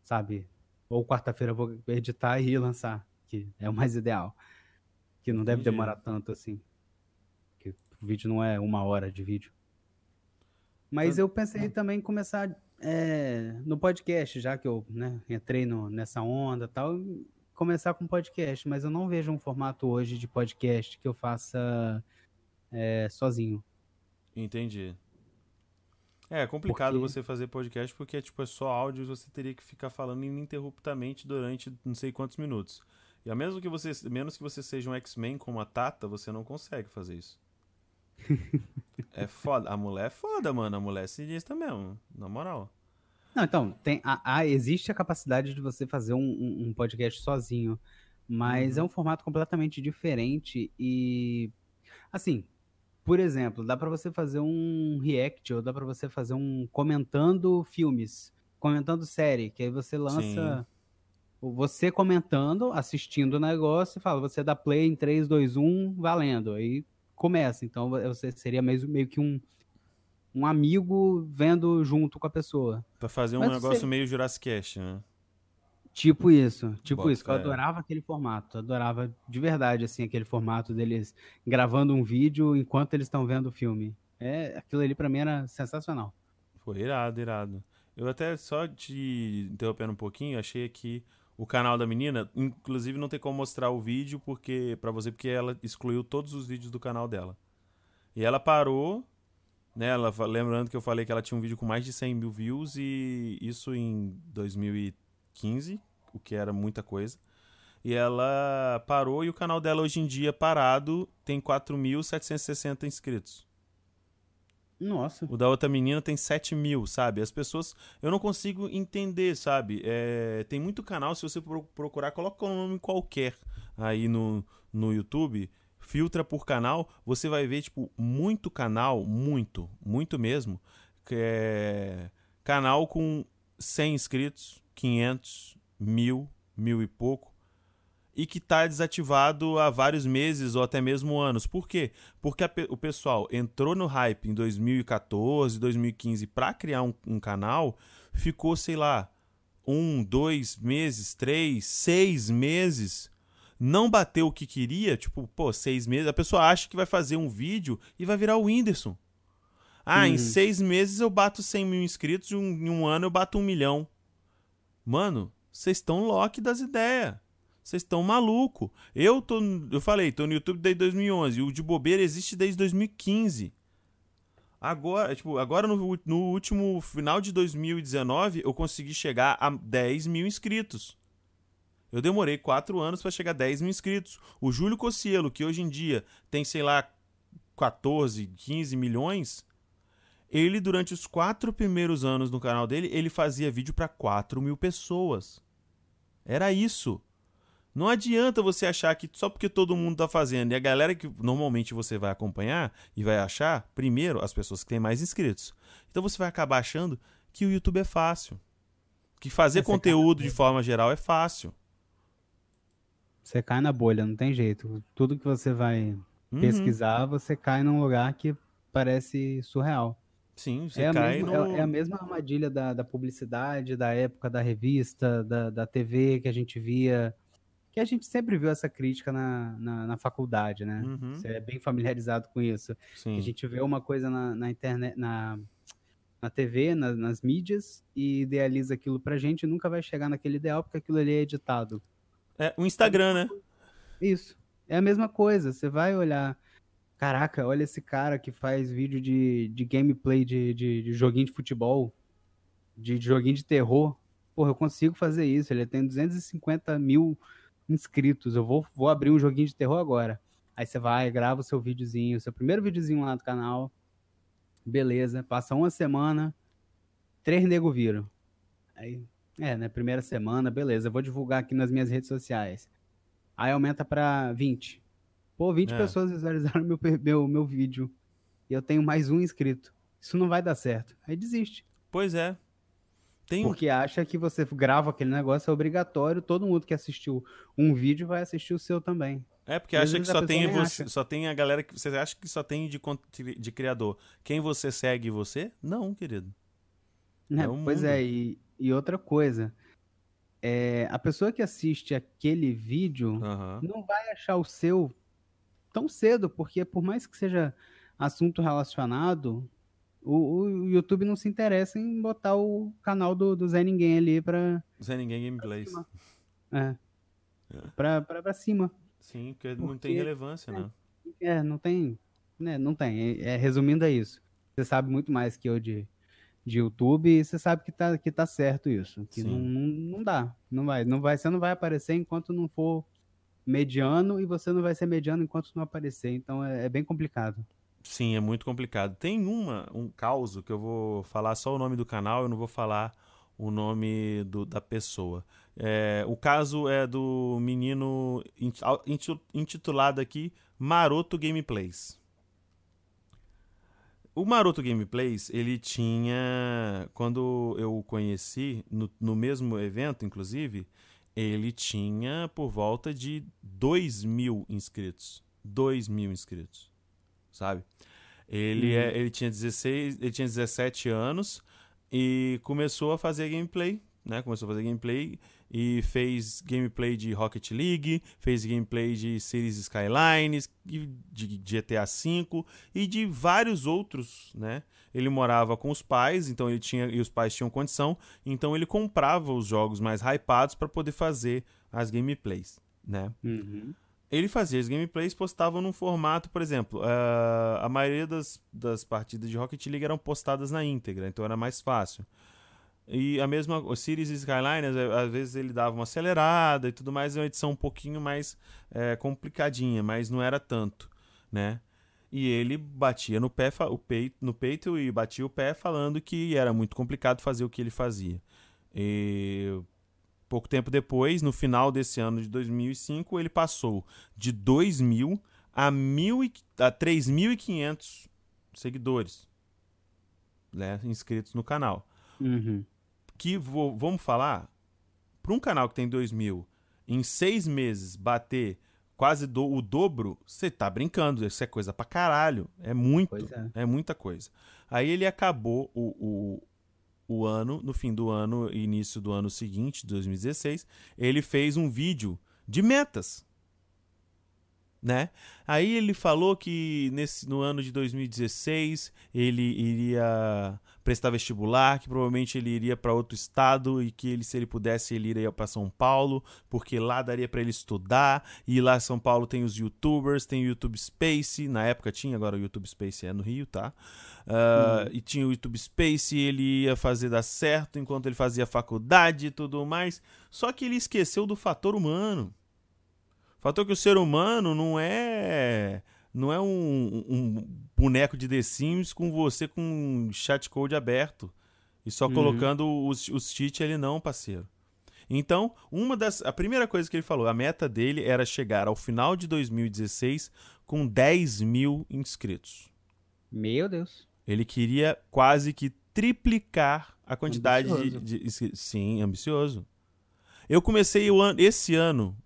sabe? Ou quarta-feira eu vou editar e lançar, que é o mais ideal. Que não deve Entendi. demorar tanto assim. O vídeo não é uma hora de vídeo. Mas eu pensei também em começar é, no podcast, já que eu né, entrei no, nessa onda e tal, começar com podcast, mas eu não vejo um formato hoje de podcast que eu faça é, sozinho. Entendi. É, é complicado porque... você fazer podcast porque tipo, é só áudio e você teria que ficar falando ininterruptamente durante não sei quantos minutos. E a mesmo que você, menos que você seja um X-Men como a Tata, você não consegue fazer isso. É foda. A mulher é foda, mano. A mulher é sinistra mesmo, na moral. Não, então, tem, a, a, existe a capacidade de você fazer um, um, um podcast sozinho, mas uhum. é um formato completamente diferente e, assim, por exemplo, dá para você fazer um react ou dá para você fazer um comentando filmes, comentando série, que aí você lança Sim. você comentando, assistindo o negócio e fala, você dá play em 3, 2, 1, valendo. Aí começa. Então você seria meio, meio que um, um amigo vendo junto com a pessoa. Pra fazer um Mas negócio você... meio Jurassic Cast, né? Tipo isso, tipo Bota, isso. Eu adorava aquele formato, adorava de verdade, assim, aquele formato deles gravando um vídeo enquanto eles estão vendo o filme. É, aquilo ali para mim era sensacional. Foi irado, irado. Eu até só te interrompendo um pouquinho, achei aqui o canal da menina, inclusive não tem como mostrar o vídeo porque para você porque ela excluiu todos os vídeos do canal dela. E ela parou, né? Ela, lembrando que eu falei que ela tinha um vídeo com mais de 100 mil views e isso em 2013 15, o que era muita coisa. E ela parou e o canal dela hoje em dia parado tem 4.760 inscritos. Nossa. O da outra menina tem 7 mil, sabe? As pessoas. Eu não consigo entender, sabe? É, tem muito canal, se você procurar, coloca um nome qualquer aí no, no YouTube, filtra por canal, você vai ver, tipo, muito canal, muito, muito mesmo, é canal com 100 inscritos, 500, mil, mil e pouco. E que está desativado há vários meses ou até mesmo anos. Por quê? Porque pe o pessoal entrou no hype em 2014, 2015 para criar um, um, canal, ficou, sei lá, um, dois meses, três, seis meses, não bateu o que queria, tipo, pô, seis meses, a pessoa acha que vai fazer um vídeo e vai virar o Whindersson. Ah, em uhum. seis meses eu bato 100 mil inscritos, em um ano eu bato um milhão. Mano, vocês estão lock das ideias. Vocês estão maluco. Eu tô, eu falei, tô no YouTube desde 2011. O de bobeira existe desde 2015. Agora, tipo, agora no, no último final de 2019 eu consegui chegar a 10 mil inscritos. Eu demorei 4 anos para chegar a 10 mil inscritos. O Júlio Cossielo, que hoje em dia tem, sei lá, 14, 15 milhões, ele, durante os quatro primeiros anos no canal dele, ele fazia vídeo para 4 mil pessoas. Era isso. Não adianta você achar que só porque todo mundo tá fazendo e a galera que normalmente você vai acompanhar e vai achar, primeiro, as pessoas que têm mais inscritos. Então você vai acabar achando que o YouTube é fácil. Que fazer conteúdo de forma geral é fácil. Você cai na bolha, não tem jeito. Tudo que você vai uhum. pesquisar, você cai num lugar que parece surreal. Sim, você é cai mesma, no... é, é, a mesma armadilha da, da, publicidade, da época da revista, da, da TV que a gente via, que a gente sempre viu essa crítica na, na, na faculdade, né? Uhum. Você é bem familiarizado com isso. Sim. A gente vê uma coisa na, na internet, na, na TV, na, nas mídias, e idealiza aquilo pra gente e nunca vai chegar naquele ideal porque aquilo ali é editado. É, o Instagram, né? Isso. É a mesma coisa. Você vai olhar Caraca, olha esse cara que faz vídeo de, de gameplay de, de, de joguinho de futebol, de, de, joguinho de terror. Porra, eu consigo fazer isso. Ele tem 250 mil inscritos. Eu vou, vou abrir um joguinho de terror agora. Aí você vai, grava o seu videozinho, seu primeiro videozinho lá do canal. Beleza, passa uma semana, três nego viram. Aí, é, né? Primeira semana, beleza, eu vou divulgar aqui nas minhas redes sociais. Aí aumenta para 20. Pô, 20 é. pessoas visualizaram meu, meu, meu vídeo e eu tenho mais um inscrito. Isso não vai dar certo. Aí desiste. Pois é. Tem... Porque acha que você grava aquele negócio, é obrigatório, todo mundo que assistiu um vídeo vai assistir o seu também. É, porque acha que só tem, você, só tem a galera que você acha que só tem de, de criador. Quem você segue você? Não, querido. É, é pois é, e, e outra coisa. É, a pessoa que assiste aquele vídeo uhum. não vai achar o seu tão cedo, porque por mais que seja assunto relacionado, o, o YouTube não se interessa em botar o canal do, do Zé Ninguém ali pra. Zé Ninguém Gameplays. É. é. Pra, pra, pra cima. Sim, porque, porque não tem relevância, é, né? É, não tem. Né, não tem. É, é, resumindo é isso. Você sabe muito mais que eu de, de YouTube e você sabe que tá, que tá certo isso. Que não, não, não, dá. Não vai, não vai. Você não vai aparecer enquanto não for mediano e você não vai ser mediano enquanto não aparecer. Então é, é bem complicado. Sim, é muito complicado. Tem uma, um caos que eu vou falar só o nome do canal, eu não vou falar o nome do, da pessoa. É, o caso é do menino intitulado aqui Maroto Gameplays. O Maroto Gameplays, ele tinha. Quando eu conheci, no, no mesmo evento, inclusive, ele tinha por volta de 2 mil inscritos. 2 mil inscritos, sabe? Ele, uhum. é, ele, tinha 16, ele tinha 17 anos e começou a fazer gameplay, né? Começou a fazer gameplay e fez gameplay de Rocket League, fez gameplay de Cities Skylines, de GTA V e de vários outros, né? Ele morava com os pais, então ele tinha e os pais tinham condição, então ele comprava os jogos mais hypados para poder fazer as gameplays, né? Uhum. Ele fazia as gameplays, postava num formato, por exemplo, uh, a maioria das, das partidas de Rocket League eram postadas na íntegra, então era mais fácil. E a mesma, o Cities Skylines, às vezes ele dava uma acelerada e tudo mais, é uma edição um pouquinho mais é, complicadinha, mas não era tanto, né? E ele batia no pé, o peito, no peito e batia o pé falando que era muito complicado fazer o que ele fazia. E pouco tempo depois, no final desse ano de 2005, ele passou de 2 mil a, a 3.500 seguidores né, inscritos no canal. Uhum que vou, vamos falar, para um canal que tem 2 mil em seis meses bater quase do, o dobro, você tá brincando. Isso é coisa pra caralho. É muito. É. é. muita coisa. Aí ele acabou o, o, ano, no fim do ano, início do ano seguinte, 2016, ele fez um vídeo de metas né? Aí ele falou que nesse, no ano de 2016 ele iria prestar vestibular, que provavelmente ele iria para outro estado e que ele, se ele pudesse, ele iria para São Paulo, porque lá daria para ele estudar. E lá em São Paulo tem os YouTubers, tem o YouTube Space, na época tinha, agora o YouTube Space é no Rio, tá? Uh, hum. E tinha o YouTube Space, ele ia fazer dar certo enquanto ele fazia faculdade e tudo mais. Só que ele esqueceu do fator humano. Fator que o ser humano não é não é um, um boneco de The Sims com você com um chat code aberto e só uhum. colocando os, os cheats ele não, parceiro. Então, uma das a primeira coisa que ele falou, a meta dele era chegar ao final de 2016 com 10 mil inscritos. Meu Deus. Ele queria quase que triplicar a quantidade de, de, Sim, ambicioso. Eu comecei o ano, esse ano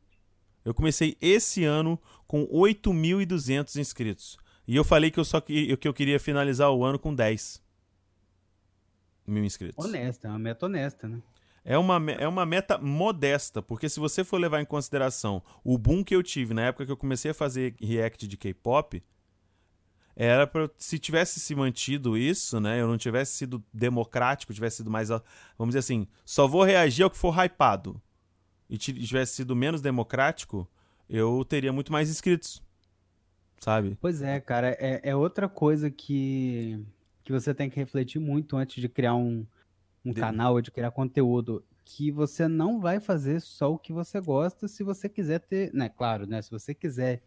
eu comecei esse ano com 8.200 inscritos. E eu falei que eu só que, que eu queria finalizar o ano com 10 mil inscritos. Honesta, é uma meta honesta, né? É uma, é uma meta modesta, porque se você for levar em consideração o boom que eu tive na época que eu comecei a fazer react de K-pop, era para se tivesse se mantido isso, né? Eu não tivesse sido democrático, tivesse sido mais, vamos dizer assim, só vou reagir ao que for hypado e tivesse sido menos democrático, eu teria muito mais inscritos. Sabe? Pois é, cara. É, é outra coisa que, que você tem que refletir muito antes de criar um, um de... canal, de criar conteúdo. Que você não vai fazer só o que você gosta se você quiser ter. Né, claro, né? Se você quiser.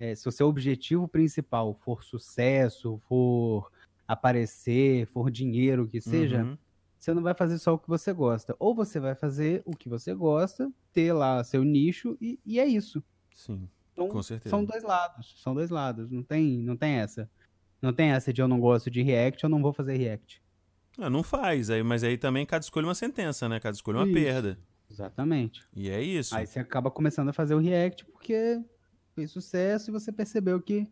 É, se o seu objetivo principal for sucesso, for aparecer, for dinheiro, que seja, uhum você não vai fazer só o que você gosta. Ou você vai fazer o que você gosta, ter lá seu nicho e, e é isso. Sim. Então, com certeza. São dois lados. São dois lados. Não tem, não tem essa. Não tem essa de eu não gosto de React, eu não vou fazer React. Ah, não faz. Aí, mas aí também cada escolha é uma sentença, né? Cada escolha é uma isso. perda. Exatamente. E é isso. Aí você acaba começando a fazer o React porque fez sucesso e você percebeu que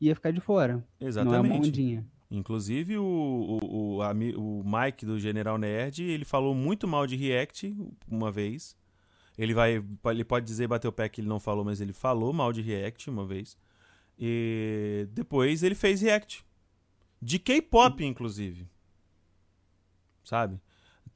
ia ficar de fora. Exatamente. Não é uma ondinha. Inclusive, o, o, o, o, Mike do General Nerd, ele falou muito mal de React uma vez. Ele vai. Ele pode dizer bater o pé que ele não falou, mas ele falou mal de React uma vez. E depois ele fez React. De K-pop, inclusive. Sabe?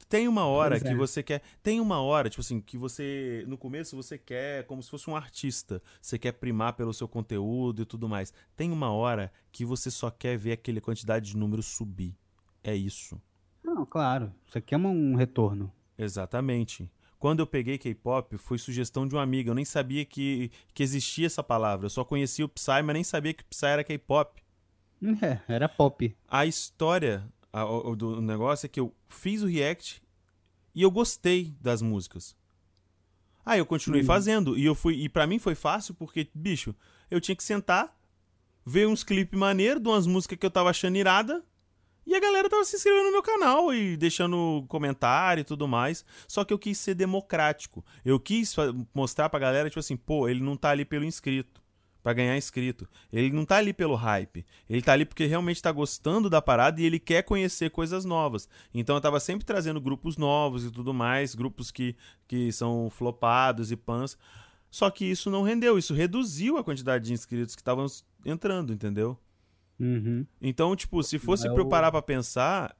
Tem uma hora que é. você quer. Tem uma hora, tipo assim, que você. No começo você quer como se fosse um artista. Você quer primar pelo seu conteúdo e tudo mais. Tem uma hora que você só quer ver aquela quantidade de números subir. É isso. Não, claro. Você quer um retorno. Exatamente. Quando eu peguei K-pop, foi sugestão de um amigo. Eu nem sabia que, que existia essa palavra. Eu só conhecia o Psy, mas nem sabia que o Psy era K-pop. É, era pop. A história a, o, do negócio é que eu fiz o react e eu gostei das músicas. Aí eu continuei uhum. fazendo e eu fui e para mim foi fácil porque bicho, eu tinha que sentar, ver uns clipes maneiros de umas músicas que eu tava achando irada. E a galera tava se inscrevendo no meu canal e deixando comentário e tudo mais. Só que eu quis ser democrático. Eu quis mostrar pra galera, tipo assim, pô, ele não tá ali pelo inscrito para ganhar inscrito. Ele não tá ali pelo hype. Ele tá ali porque realmente tá gostando da parada e ele quer conhecer coisas novas. Então eu tava sempre trazendo grupos novos e tudo mais, grupos que, que são flopados e pans. Só que isso não rendeu, isso reduziu a quantidade de inscritos que estavam entrando, entendeu? Uhum. Então, tipo, se fosse é pra eu parar pra pensar,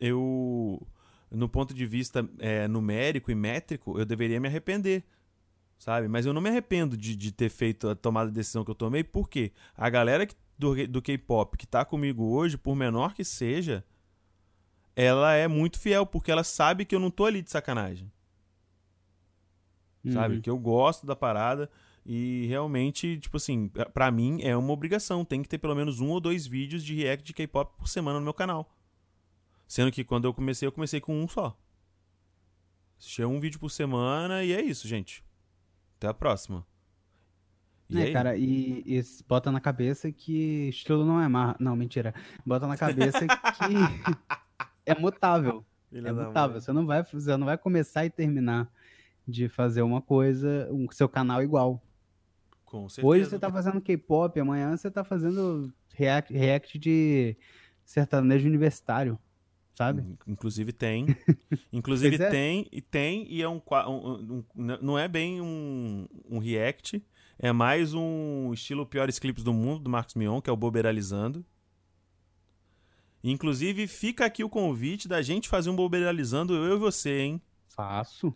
eu, no ponto de vista é, numérico e métrico, eu deveria me arrepender sabe? Mas eu não me arrependo de, de ter feito a tomada de decisão que eu tomei, porque a galera que, do, do K-pop que tá comigo hoje, por menor que seja, ela é muito fiel, porque ela sabe que eu não tô ali de sacanagem. Uhum. Sabe? Que eu gosto da parada e realmente, tipo assim, para mim é uma obrigação. Tem que ter pelo menos um ou dois vídeos de react de K-pop por semana no meu canal. Sendo que quando eu comecei, eu comecei com um só. Assistia um vídeo por semana e é isso, gente. Até a próxima. E é, aí? cara, e, e, bota na cabeça que estilo não é mar... Não, mentira. Bota na cabeça que é mutável. Filha é mutável. Você não, vai, você não vai começar e terminar de fazer uma coisa, um seu canal igual. Com certeza. Hoje você tá fazendo K-pop, amanhã você tá fazendo react, react de sertanejo universitário, sabe? In- Inclusive tem. Inclusive é. tem, e tem, e é um, um- um- Não é bem um, um react, é mais um estilo Piores Clipes do Mundo, do Marcos Mion, que é o Boberalizando. Inclusive, fica aqui o convite da gente fazer um Boberalizando, eu e você, hein? Faço.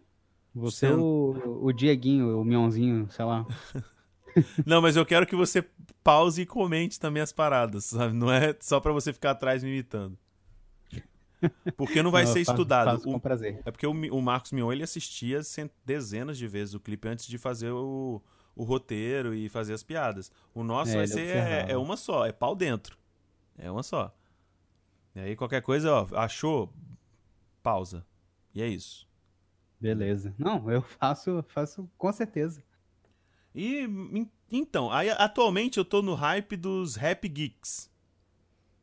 Você, Você- o, o Dieguinho, o Mionzinho, sei lá. Não, mas eu quero que você pause e comente também as paradas, sabe? Não é só pra você ficar atrás me imitando. Porque não vai Não, ser faço- estudado. faço O- com prazer. É porque o, o Marcos Mion ele assistia cent- dezenas de vezes o clipe antes de fazer o, o roteiro e fazer as piadas. O nosso É, vai ele ser é, é uma só, é pau dentro. É uma só. E aí qualquer coisa, ó, achou? Pausa. E é isso. Beleza. Não, eu faço, faço com certeza. E então, aí, atualmente eu tô no hype dos rap geeks.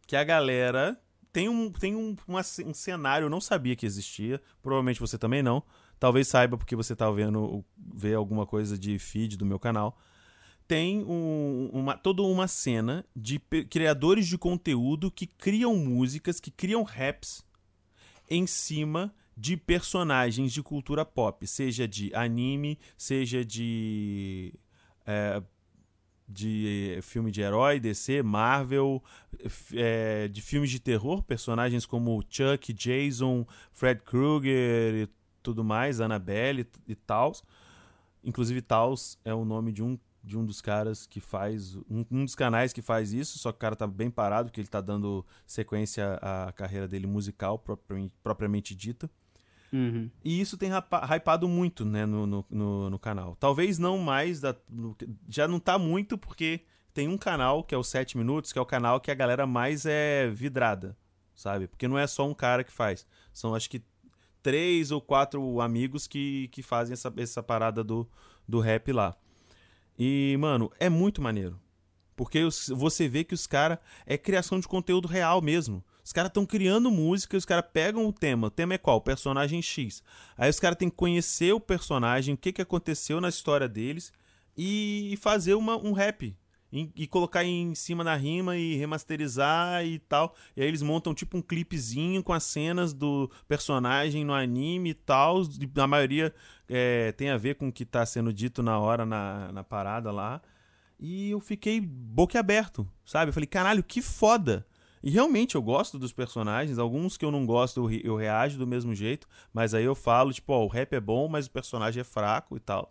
Que a galera tem um, tem um, um cenário, eu não sabia que existia. Provavelmente você também não. Talvez saiba porque você tá vendo ver alguma coisa de feed do meu canal. Tem um- uma, toda uma cena de criadores de conteúdo que criam músicas, que criam raps em cima de personagens de cultura pop, seja de anime, seja de é, de filme de herói, DC, Marvel, é, de filmes de terror, personagens como Chuck, Jason, Fred Krueger e tudo mais, Annabelle e, e tal. Inclusive, Taos é o nome de um, de um dos caras que faz. Um, um dos canais que faz isso, só que o cara tá bem parado, porque ele tá dando sequência à carreira dele musical, propriamente, propriamente dita. Uhum. E isso tem hypado muito, né, no, no, no, no canal. Talvez não mais, da, no- já não tá muito, porque tem um canal, que é o 7 Minutos, que é o canal que a galera mais é vidrada, sabe? Porque não é só um cara que faz. São, acho que, três ou quatro amigos que, que fazem essa, essa parada do, do rap lá. E, mano, é muito maneiro. Porque os- você vê que os caras. É criação de conteúdo real mesmo. Os caras estão criando música, os caras pegam o tema. O tema é qual? Personagem X. Aí os caras têm que conhecer o personagem, o que, que aconteceu na história deles e fazer uma, um rap. E, colocar em cima da rima e remasterizar e tal. E aí eles montam tipo um clipezinho com as cenas do personagem no anime e tal. E A maioria é, tem a ver com o que tá sendo dito na hora na, na parada lá. E eu fiquei boquiaberto, sabe? Eu falei, caralho, que foda! E realmente eu gosto dos personagens, alguns que eu não gosto eu, eu reajo do mesmo jeito, mas aí eu falo, tipo, ó, o rap é bom, mas o personagem é fraco e tal.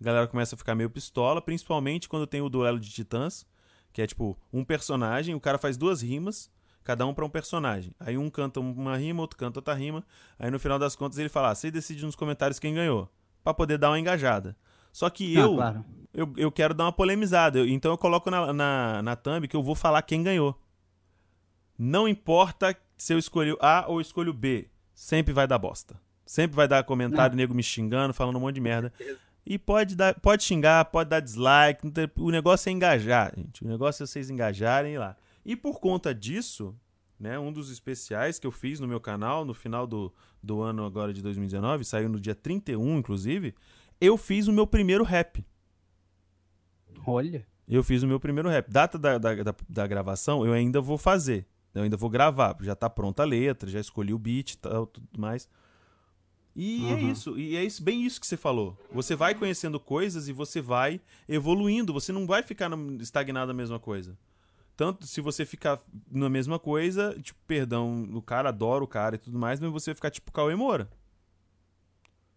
A galera começa a ficar meio pistola, principalmente quando tem o duelo de titãs, que é tipo, um personagem, o cara faz duas rimas, cada um pra um personagem. Aí um canta uma rima, outro canta outra rima, aí no final das contas ele fala, ah, você decide nos comentários quem ganhou, Pra poder dar uma engajada. Só que Ah, eu, claro. eu, eu quero dar uma polemizada. Eu- então eu coloco na, na, na thumb que eu vou falar quem ganhou. Não importa se eu escolhi A ou escolho B. Sempre vai dar bosta. Sempre vai dar comentário, nego me xingando, falando um monte de merda. E pode, dar, pode xingar, pode dar dislike. não O negócio é engajar, gente. O negócio é vocês engajarem lá. E por conta disso, né, um dos especiais que eu fiz no meu canal, no final do, do ano agora de 2019, saiu no dia 31, inclusive, eu fiz o meu primeiro rap. Olha. Eu fiz o meu primeiro rap. Data da, da, da, da gravação, eu ainda vou fazer. Eu ainda vou gravar. Já tá pronta a letra, já escolhi o beat e tal, tudo mais. E é Uhum. isso. E é isso, bem isso que você falou. Você vai conhecendo coisas e você vai evoluindo. Você não vai ficar na- estagnado na mesma coisa. Tanto se você ficar na mesma coisa, tipo, perdão, o cara adora o cara e tudo mais, mas você vai ficar tipo Cauê Moura.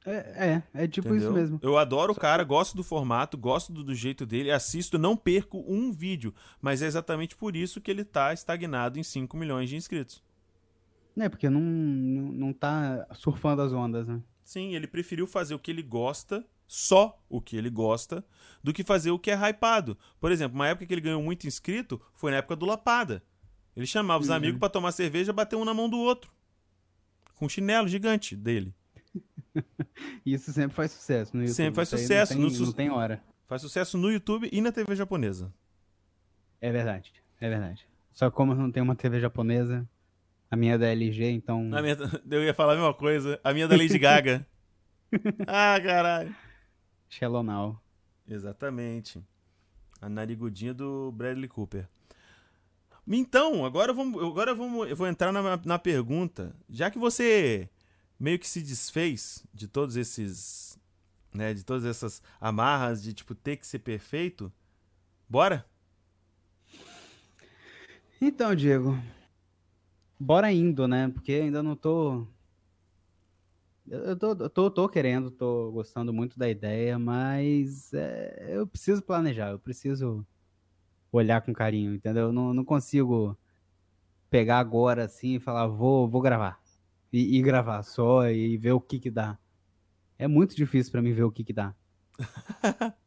É, é, é tipo Entendeu? isso mesmo. Eu adoro o cara, gosto do formato, gosto do, do jeito dele, assisto, não perco um vídeo. Mas é exatamente por isso que ele tá estagnado em 5 milhões de inscritos. É, porque não, não, não tá surfando as ondas, né? Sim, ele preferiu fazer o que ele gosta, só o que ele gosta, do que fazer o que é hypado. Por exemplo, uma época que ele ganhou muito inscrito foi na época do Lapada. Ele chamava os Uhum. amigos pra tomar cerveja, bater um na mão do outro. Com um chinelo gigante dele. Isso sempre faz sucesso no YouTube. Sempre faz sucesso, Não tem, su- não tem hora. Faz sucesso no YouTube e na TV japonesa. É verdade, é verdade. Só que como eu não tenho uma TV japonesa, a minha é da LG, então... Minha- eu ia falar a mesma coisa. A minha é da Lady Gaga. ah, caralho. Shallow Now. Exatamente. A narigudinha do Bradley Cooper. Então, agora vamos, agora vamos, eu vou entrar na, na pergunta. Já que você meio que se desfez de todos esses, né, de todas essas amarras de tipo ter que ser perfeito, bora? Então, Diego, bora indo, né? Porque ainda não tô eu tô, tô, tô querendo, tô gostando muito da ideia, mas é, eu preciso planejar, eu preciso olhar com carinho, entendeu? Eu não, não consigo pegar agora assim e falar, vou, vou gravar. E, e gravar só e ver o que que dá. É muito difícil para mim ver o que que dá.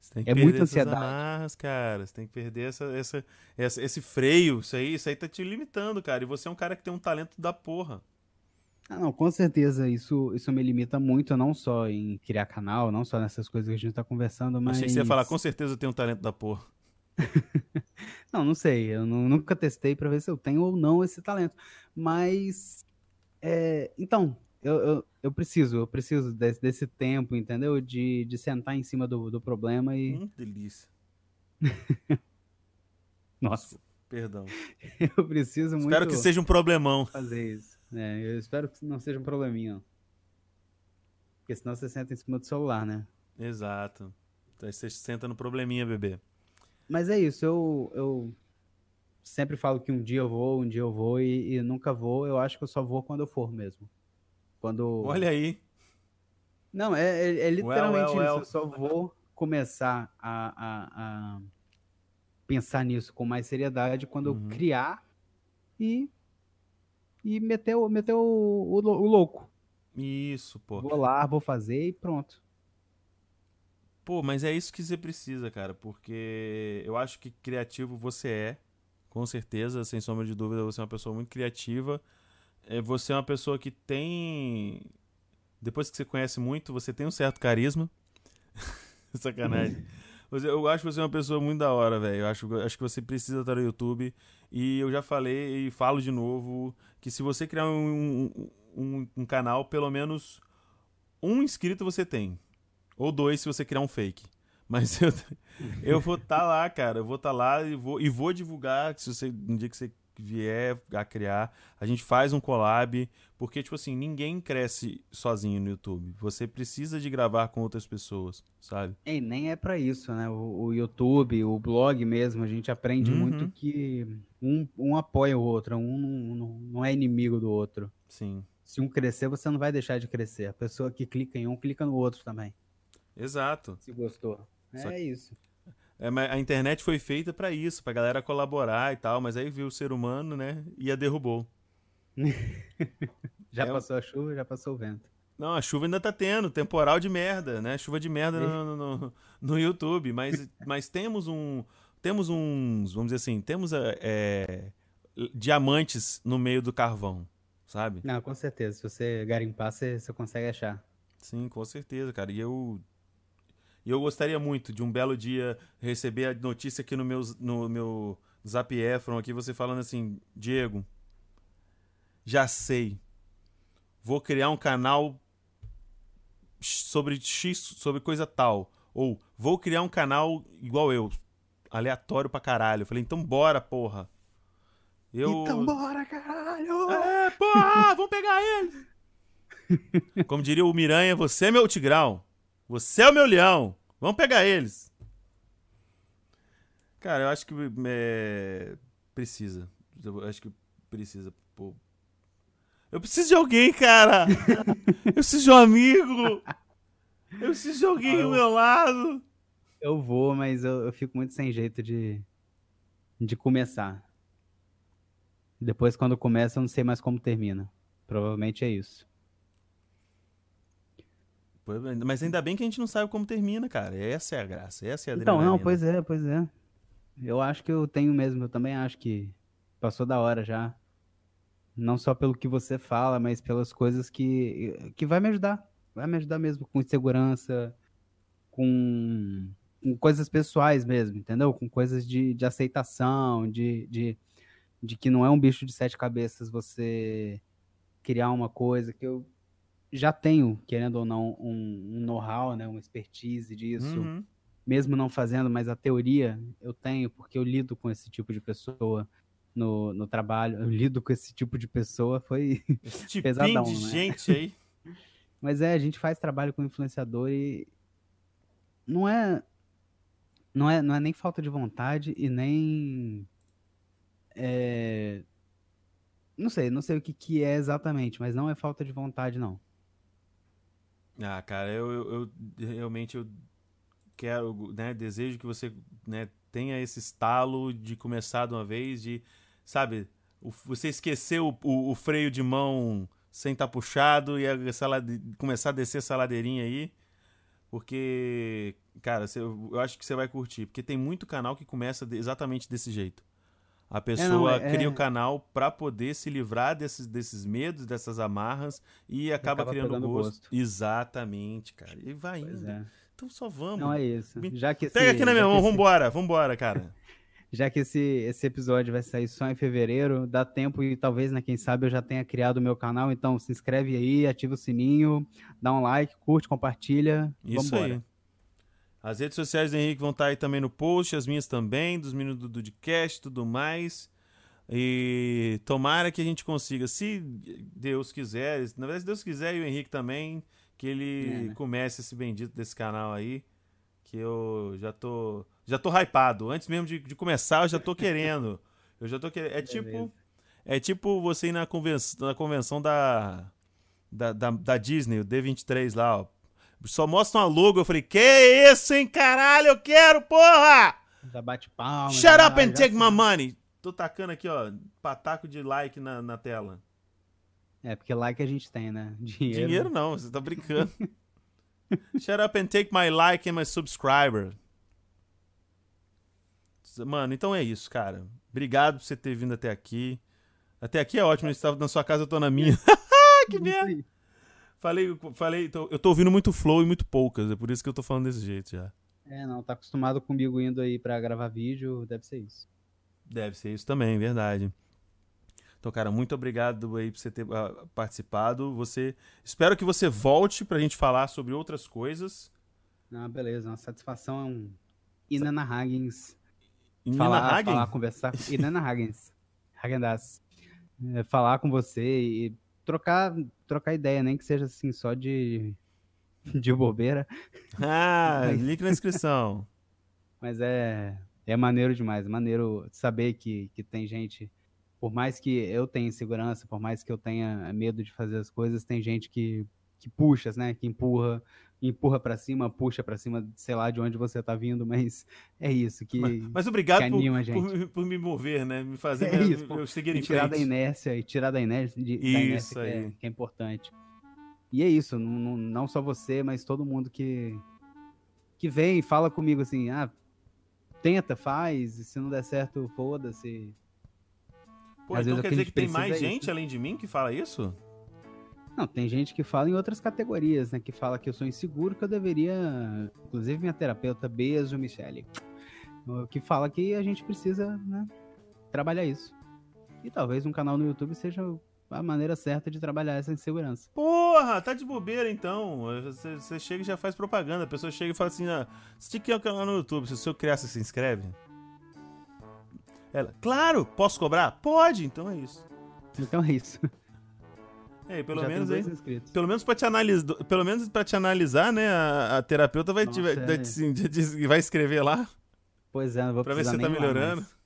Você tem que é muita ansiedade. Amarras, cara. Você tem que perder essa, essa, essa, esse freio. Isso aí, isso aí tá te limitando, cara. E você é um cara que tem um talento da porra. Ah, não, com certeza. Isso, isso me limita muito, não só em criar canal, não só nessas coisas que a gente tá conversando, mas. Achei que você ia falar, com certeza eu tenho um talento da porra. não, não sei. Eu não, nunca testei para ver se eu tenho ou não esse talento. Mas. É, então, eu, eu, eu, preciso, eu preciso desse, desse, tempo, entendeu? De, de sentar em cima do, do problema e. Hum, delícia. Nossa. Perdão. Eu preciso muito. Espero que seja um problemão. Fazer isso. É, eu espero que não seja um probleminha. Porque senão você senta em cima do celular, né? Exato. Então você senta no probleminha, bebê. Mas é isso, eu, eu sempre falo que um dia eu vou, um dia eu vou e, e nunca vou. Eu acho que eu só vou quando eu for mesmo. Quando. Olha aí. Não, é, é, é literalmente well, well, well. isso. Eu só vou começar a, a, a, pensar nisso com mais seriedade quando uhum. eu criar e e meteu, meteu o, o, o louco. Isso, pô. Vou lá, vou fazer e pronto. Pô, mas é isso que você precisa, cara, porque eu acho que criativo você é, com certeza, sem sombra de dúvida, você é uma pessoa muito criativa. É, você é uma pessoa que tem. Depois que você conhece muito, você tem um certo carisma. Sacanagem. Eu acho você uma pessoa muito da hora, velho. Eu acho, acho que você precisa estar no YouTube. E eu já falei e falo de novo que se você criar um, um, um canal, pelo menos um inscrito você tem. Ou dois se você criar um fake. Mas eu, eu vou estar tá lá, cara. Eu vou estar tá lá e vou, e vou divulgar. Se você, um dia que você vier a criar, a gente faz um collab, porque, tipo assim, ninguém cresce sozinho no YouTube. Você precisa de gravar com outras pessoas, sabe? E nem é para isso, né? O, o, YouTube, o blog mesmo, a gente aprende uhum. muito que um, um apoia o outro, um não, não é inimigo do outro. Sim. Se um crescer, você não vai deixar de crescer. A pessoa que clica em um, clica no outro também. Exato. Se gostou. É isso. É, a internet foi feita para isso, pra galera colaborar e tal, mas aí viu o ser humano, né? E a derrubou. já é passou a chuva, já passou o vento. Não, a chuva ainda tá tendo, temporal de merda, né? Chuva de merda no, no, no YouTube, mas, mas temos um. Temos uns, vamos dizer assim, temos é, diamantes no meio do carvão, sabe? Não, com certeza. Se você garimpar, você, você consegue achar. Sim, com certeza, cara. E eu e eu gostaria muito de um belo dia receber a notícia aqui no meu, no meu Zap Efron, aqui você falando assim, Diego, já sei, vou criar um canal sobre X, sobre coisa tal. Ou vou criar um canal igual eu, aleatório pra caralho. Eu falei, então bora, porra. Eu... Então bora, caralho! É, porra, vamos pegar ele! Como diria o Miranha, você é meu tigrão. Você é o meu leão. Vamos pegar eles. Cara, eu acho que é, precisa. Eu acho que precisa. Pô. Eu preciso de alguém, cara. eu preciso de um amigo. Eu preciso de alguém eu, ao meu lado. Eu vou, mas eu, eu fico muito sem jeito de, de começar. Depois, quando começa, eu não sei mais como termina. Provavelmente é isso. Mas ainda bem que a gente não sabe como termina, cara. Essa é a graça, essa é a Então, não, pois é, pois é. Eu acho que eu tenho mesmo, eu também acho que passou da hora já. Não só pelo que você fala, mas pelas coisas que, que vai me ajudar. Vai me ajudar mesmo com segurança, com, com coisas pessoais mesmo, entendeu? Com coisas de, de aceitação, de, de, de que não é um bicho de sete cabeças você criar uma coisa que eu já tenho, querendo ou não, um, um know-how, né, uma expertise disso, Uhum. mesmo não fazendo, mas a teoria eu tenho, porque eu lido com esse tipo de pessoa no, no trabalho. Eu lido com esse tipo de pessoa, foi. Esse tipinho Pesadão, de né? gente aí. Mas é, a gente faz trabalho com influenciador e não é não é, não é nem falta de vontade e nem é, não sei, não sei o que, que é exatamente, mas não é falta de vontade não. Ah, cara, eu, eu, eu realmente eu quero, né, desejo que você, né, tenha esse estalo de começar de uma vez, de, sabe, o- você esquecer o, o- freio de mão sem estar puxado e a começar a descer essa ladeirinha aí, porque, cara, você- eu acho que você vai curtir, porque tem muito canal que começa exatamente desse jeito. A pessoa é- cria é- o canal pra poder se livrar desses, desses medos, dessas amarras e acaba, acaba criando gosto. gosto. Exatamente, cara. E vai Pois indo. é. Então só vamos. Não é isso. Me- Já que esse, Pega aqui na minha mão, esse- vambora, vambora, cara. Já que esse, esse episódio vai sair só em fevereiro, dá tempo e talvez, né, quem sabe eu já tenha criado o meu canal, então se inscreve aí, ativa o sininho, dá um like, curte, compartilha, Isso vambora. aí. As redes sociais do Henrique vão estar aí também no post, as minhas também, dos meninos do Dudcast e tudo mais. E tomara que a gente consiga, se Deus quiser, na verdade, se Deus quiser e o Henrique também, que ele É, né? comece esse bendito desse canal aí, que eu já tô, já tô hypado. Antes mesmo de, de começar, eu já tô querendo. Eu já tô querendo. É tipo, é tipo você ir na convenção, na convenção da, da, da, da Disney, o D23 lá, ó. Só mostra uma logo, eu falei, que isso, hein, caralho, eu quero, porra! Já bate palma. Shut já- up and take my money! Tô tacando aqui, ó, pataco de like na, na tela. É, porque like a gente tem, né? Dinheiro. Dinheiro não, você tá brincando. Shut up and take my like and my subscriber. Mano, então é isso, cara. Obrigado por você ter vindo até aqui. Até aqui é ótimo, você estava na sua casa, eu tô na minha. que merda! Falei, falei, tô- eu tô ouvindo muito flow e muito poucas, é por isso que eu tô falando desse jeito já. É, não, tá acostumado comigo indo aí pra gravar vídeo, deve ser isso. Deve ser isso também, verdade. Então, cara, muito obrigado aí por você ter ah, participado. Você, espero que você volte pra gente falar sobre outras coisas. Ah, beleza, uma satisfação Inanna Hagens. E Falar, Hagen? falar, conversar. Inanna Hagens. Hagendas. É, falar com você e trocar, trocar ideia, nem que seja assim, só de, de bobeira. Ah, link na descrição. Mas é, é maneiro demais. Maneiro saber que, que tem gente. Por mais que eu tenha insegurança, por mais que eu tenha medo de fazer as coisas, tem gente que, que puxa, né? Que empurra, empurra para cima, puxa para cima, sei lá de onde você tá vindo, mas é isso que, Mas, mas obrigado que por, anima a por, gente. me- por me mover, né? Me fazer É me- isso, eu seguir em tirar da frente. inércia e tirar da inércia, de, da Isso inércia que, é, que é importante. E é isso, não, não- só você, mas todo mundo que, que vem e fala comigo assim, ah, tenta, faz, e se não der certo, foda-se. Pô, às então quer dizer que tem mais é isso, gente né? além de mim que fala isso? Não, tem gente que fala em outras categorias, né? Que fala que eu sou inseguro, que eu deveria. Inclusive minha terapeuta, beijo, Michele. Que fala que a gente precisa, né? Trabalhar isso. E talvez um canal no YouTube seja a maneira certa de trabalhar essa insegurança. Porra, tá de bobeira então. Você, você chega e já faz propaganda. A pessoa chega e fala assim: ah, você tinha que ir ao canal no YouTube. Se o seu criar, você se inscreve? Ela, claro, posso cobrar? Pode, então é isso. Então é isso. É, pelo Já menos aí. Pelo menos pra te analisar, pelo menos para te analisar, né? A, a terapeuta vai, te, Nossa, vai, é. te- te- te- vai escrever lá Pois é, não vou pra ver se precisar você tá ir lá melhorando. mais.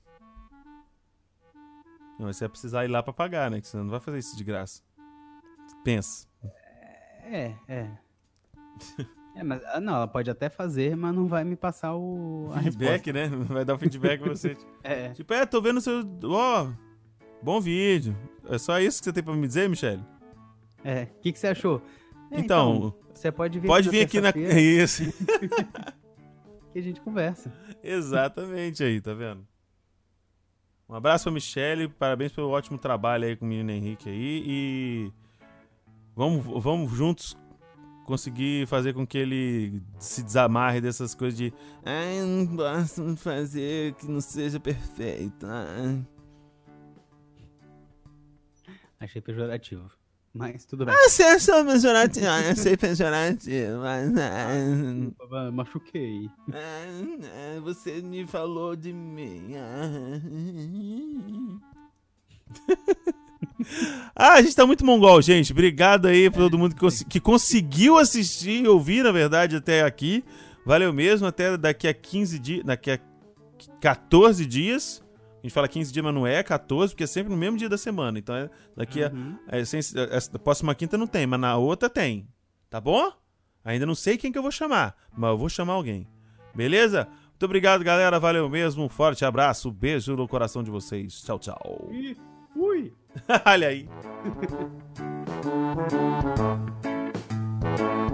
Não, mas você vai precisar ir lá pra pagar, né? Que você não vai fazer isso de graça. Pensa. É, é. É, mas ah, não, ela pode até fazer, mas não vai me passar o Feedback, né? Vai dar o feedback pra você. É. Tipo, é, tô vendo seu. Ó, bom vídeo. É só isso que você tem pra me dizer, Michele? É. O que, que você achou? É, Então, você pode vir Pode vir aqui na. Isso. que a gente conversa. Exatamente aí, tá vendo? Um abraço pra Michele, parabéns pelo ótimo trabalho aí com o menino Henrique aí e vamos, vamos juntos conseguir fazer com que ele se desamarre dessas coisas de ai, não de fazer que não seja perfeito. ai." Achei pejorativo. Mas tudo bem. Ah, você é só pensionante? Ah, eu sei pensionante, mas... Ah, machuquei. Ah, você me falou de mim. ah, a gente tá muito mongol, gente. Obrigado aí pra todo mundo que, cons que conseguiu assistir e ouvir, na verdade, até aqui. Valeu mesmo. Até daqui a 15 dias. Daqui a 14 dias. A gente fala 15 dias, mas não é 14, porque é sempre no mesmo dia da semana. Então, é daqui uhum. a. É, sem, a, próxima quinta não tem, mas na outra tem. Tá bom? Ainda não sei quem que eu vou chamar, mas eu vou chamar alguém. Beleza? Muito obrigado, galera. Valeu mesmo. Um forte abraço. Beijo no coração de vocês. Tchau, tchau. E fui. Olha aí.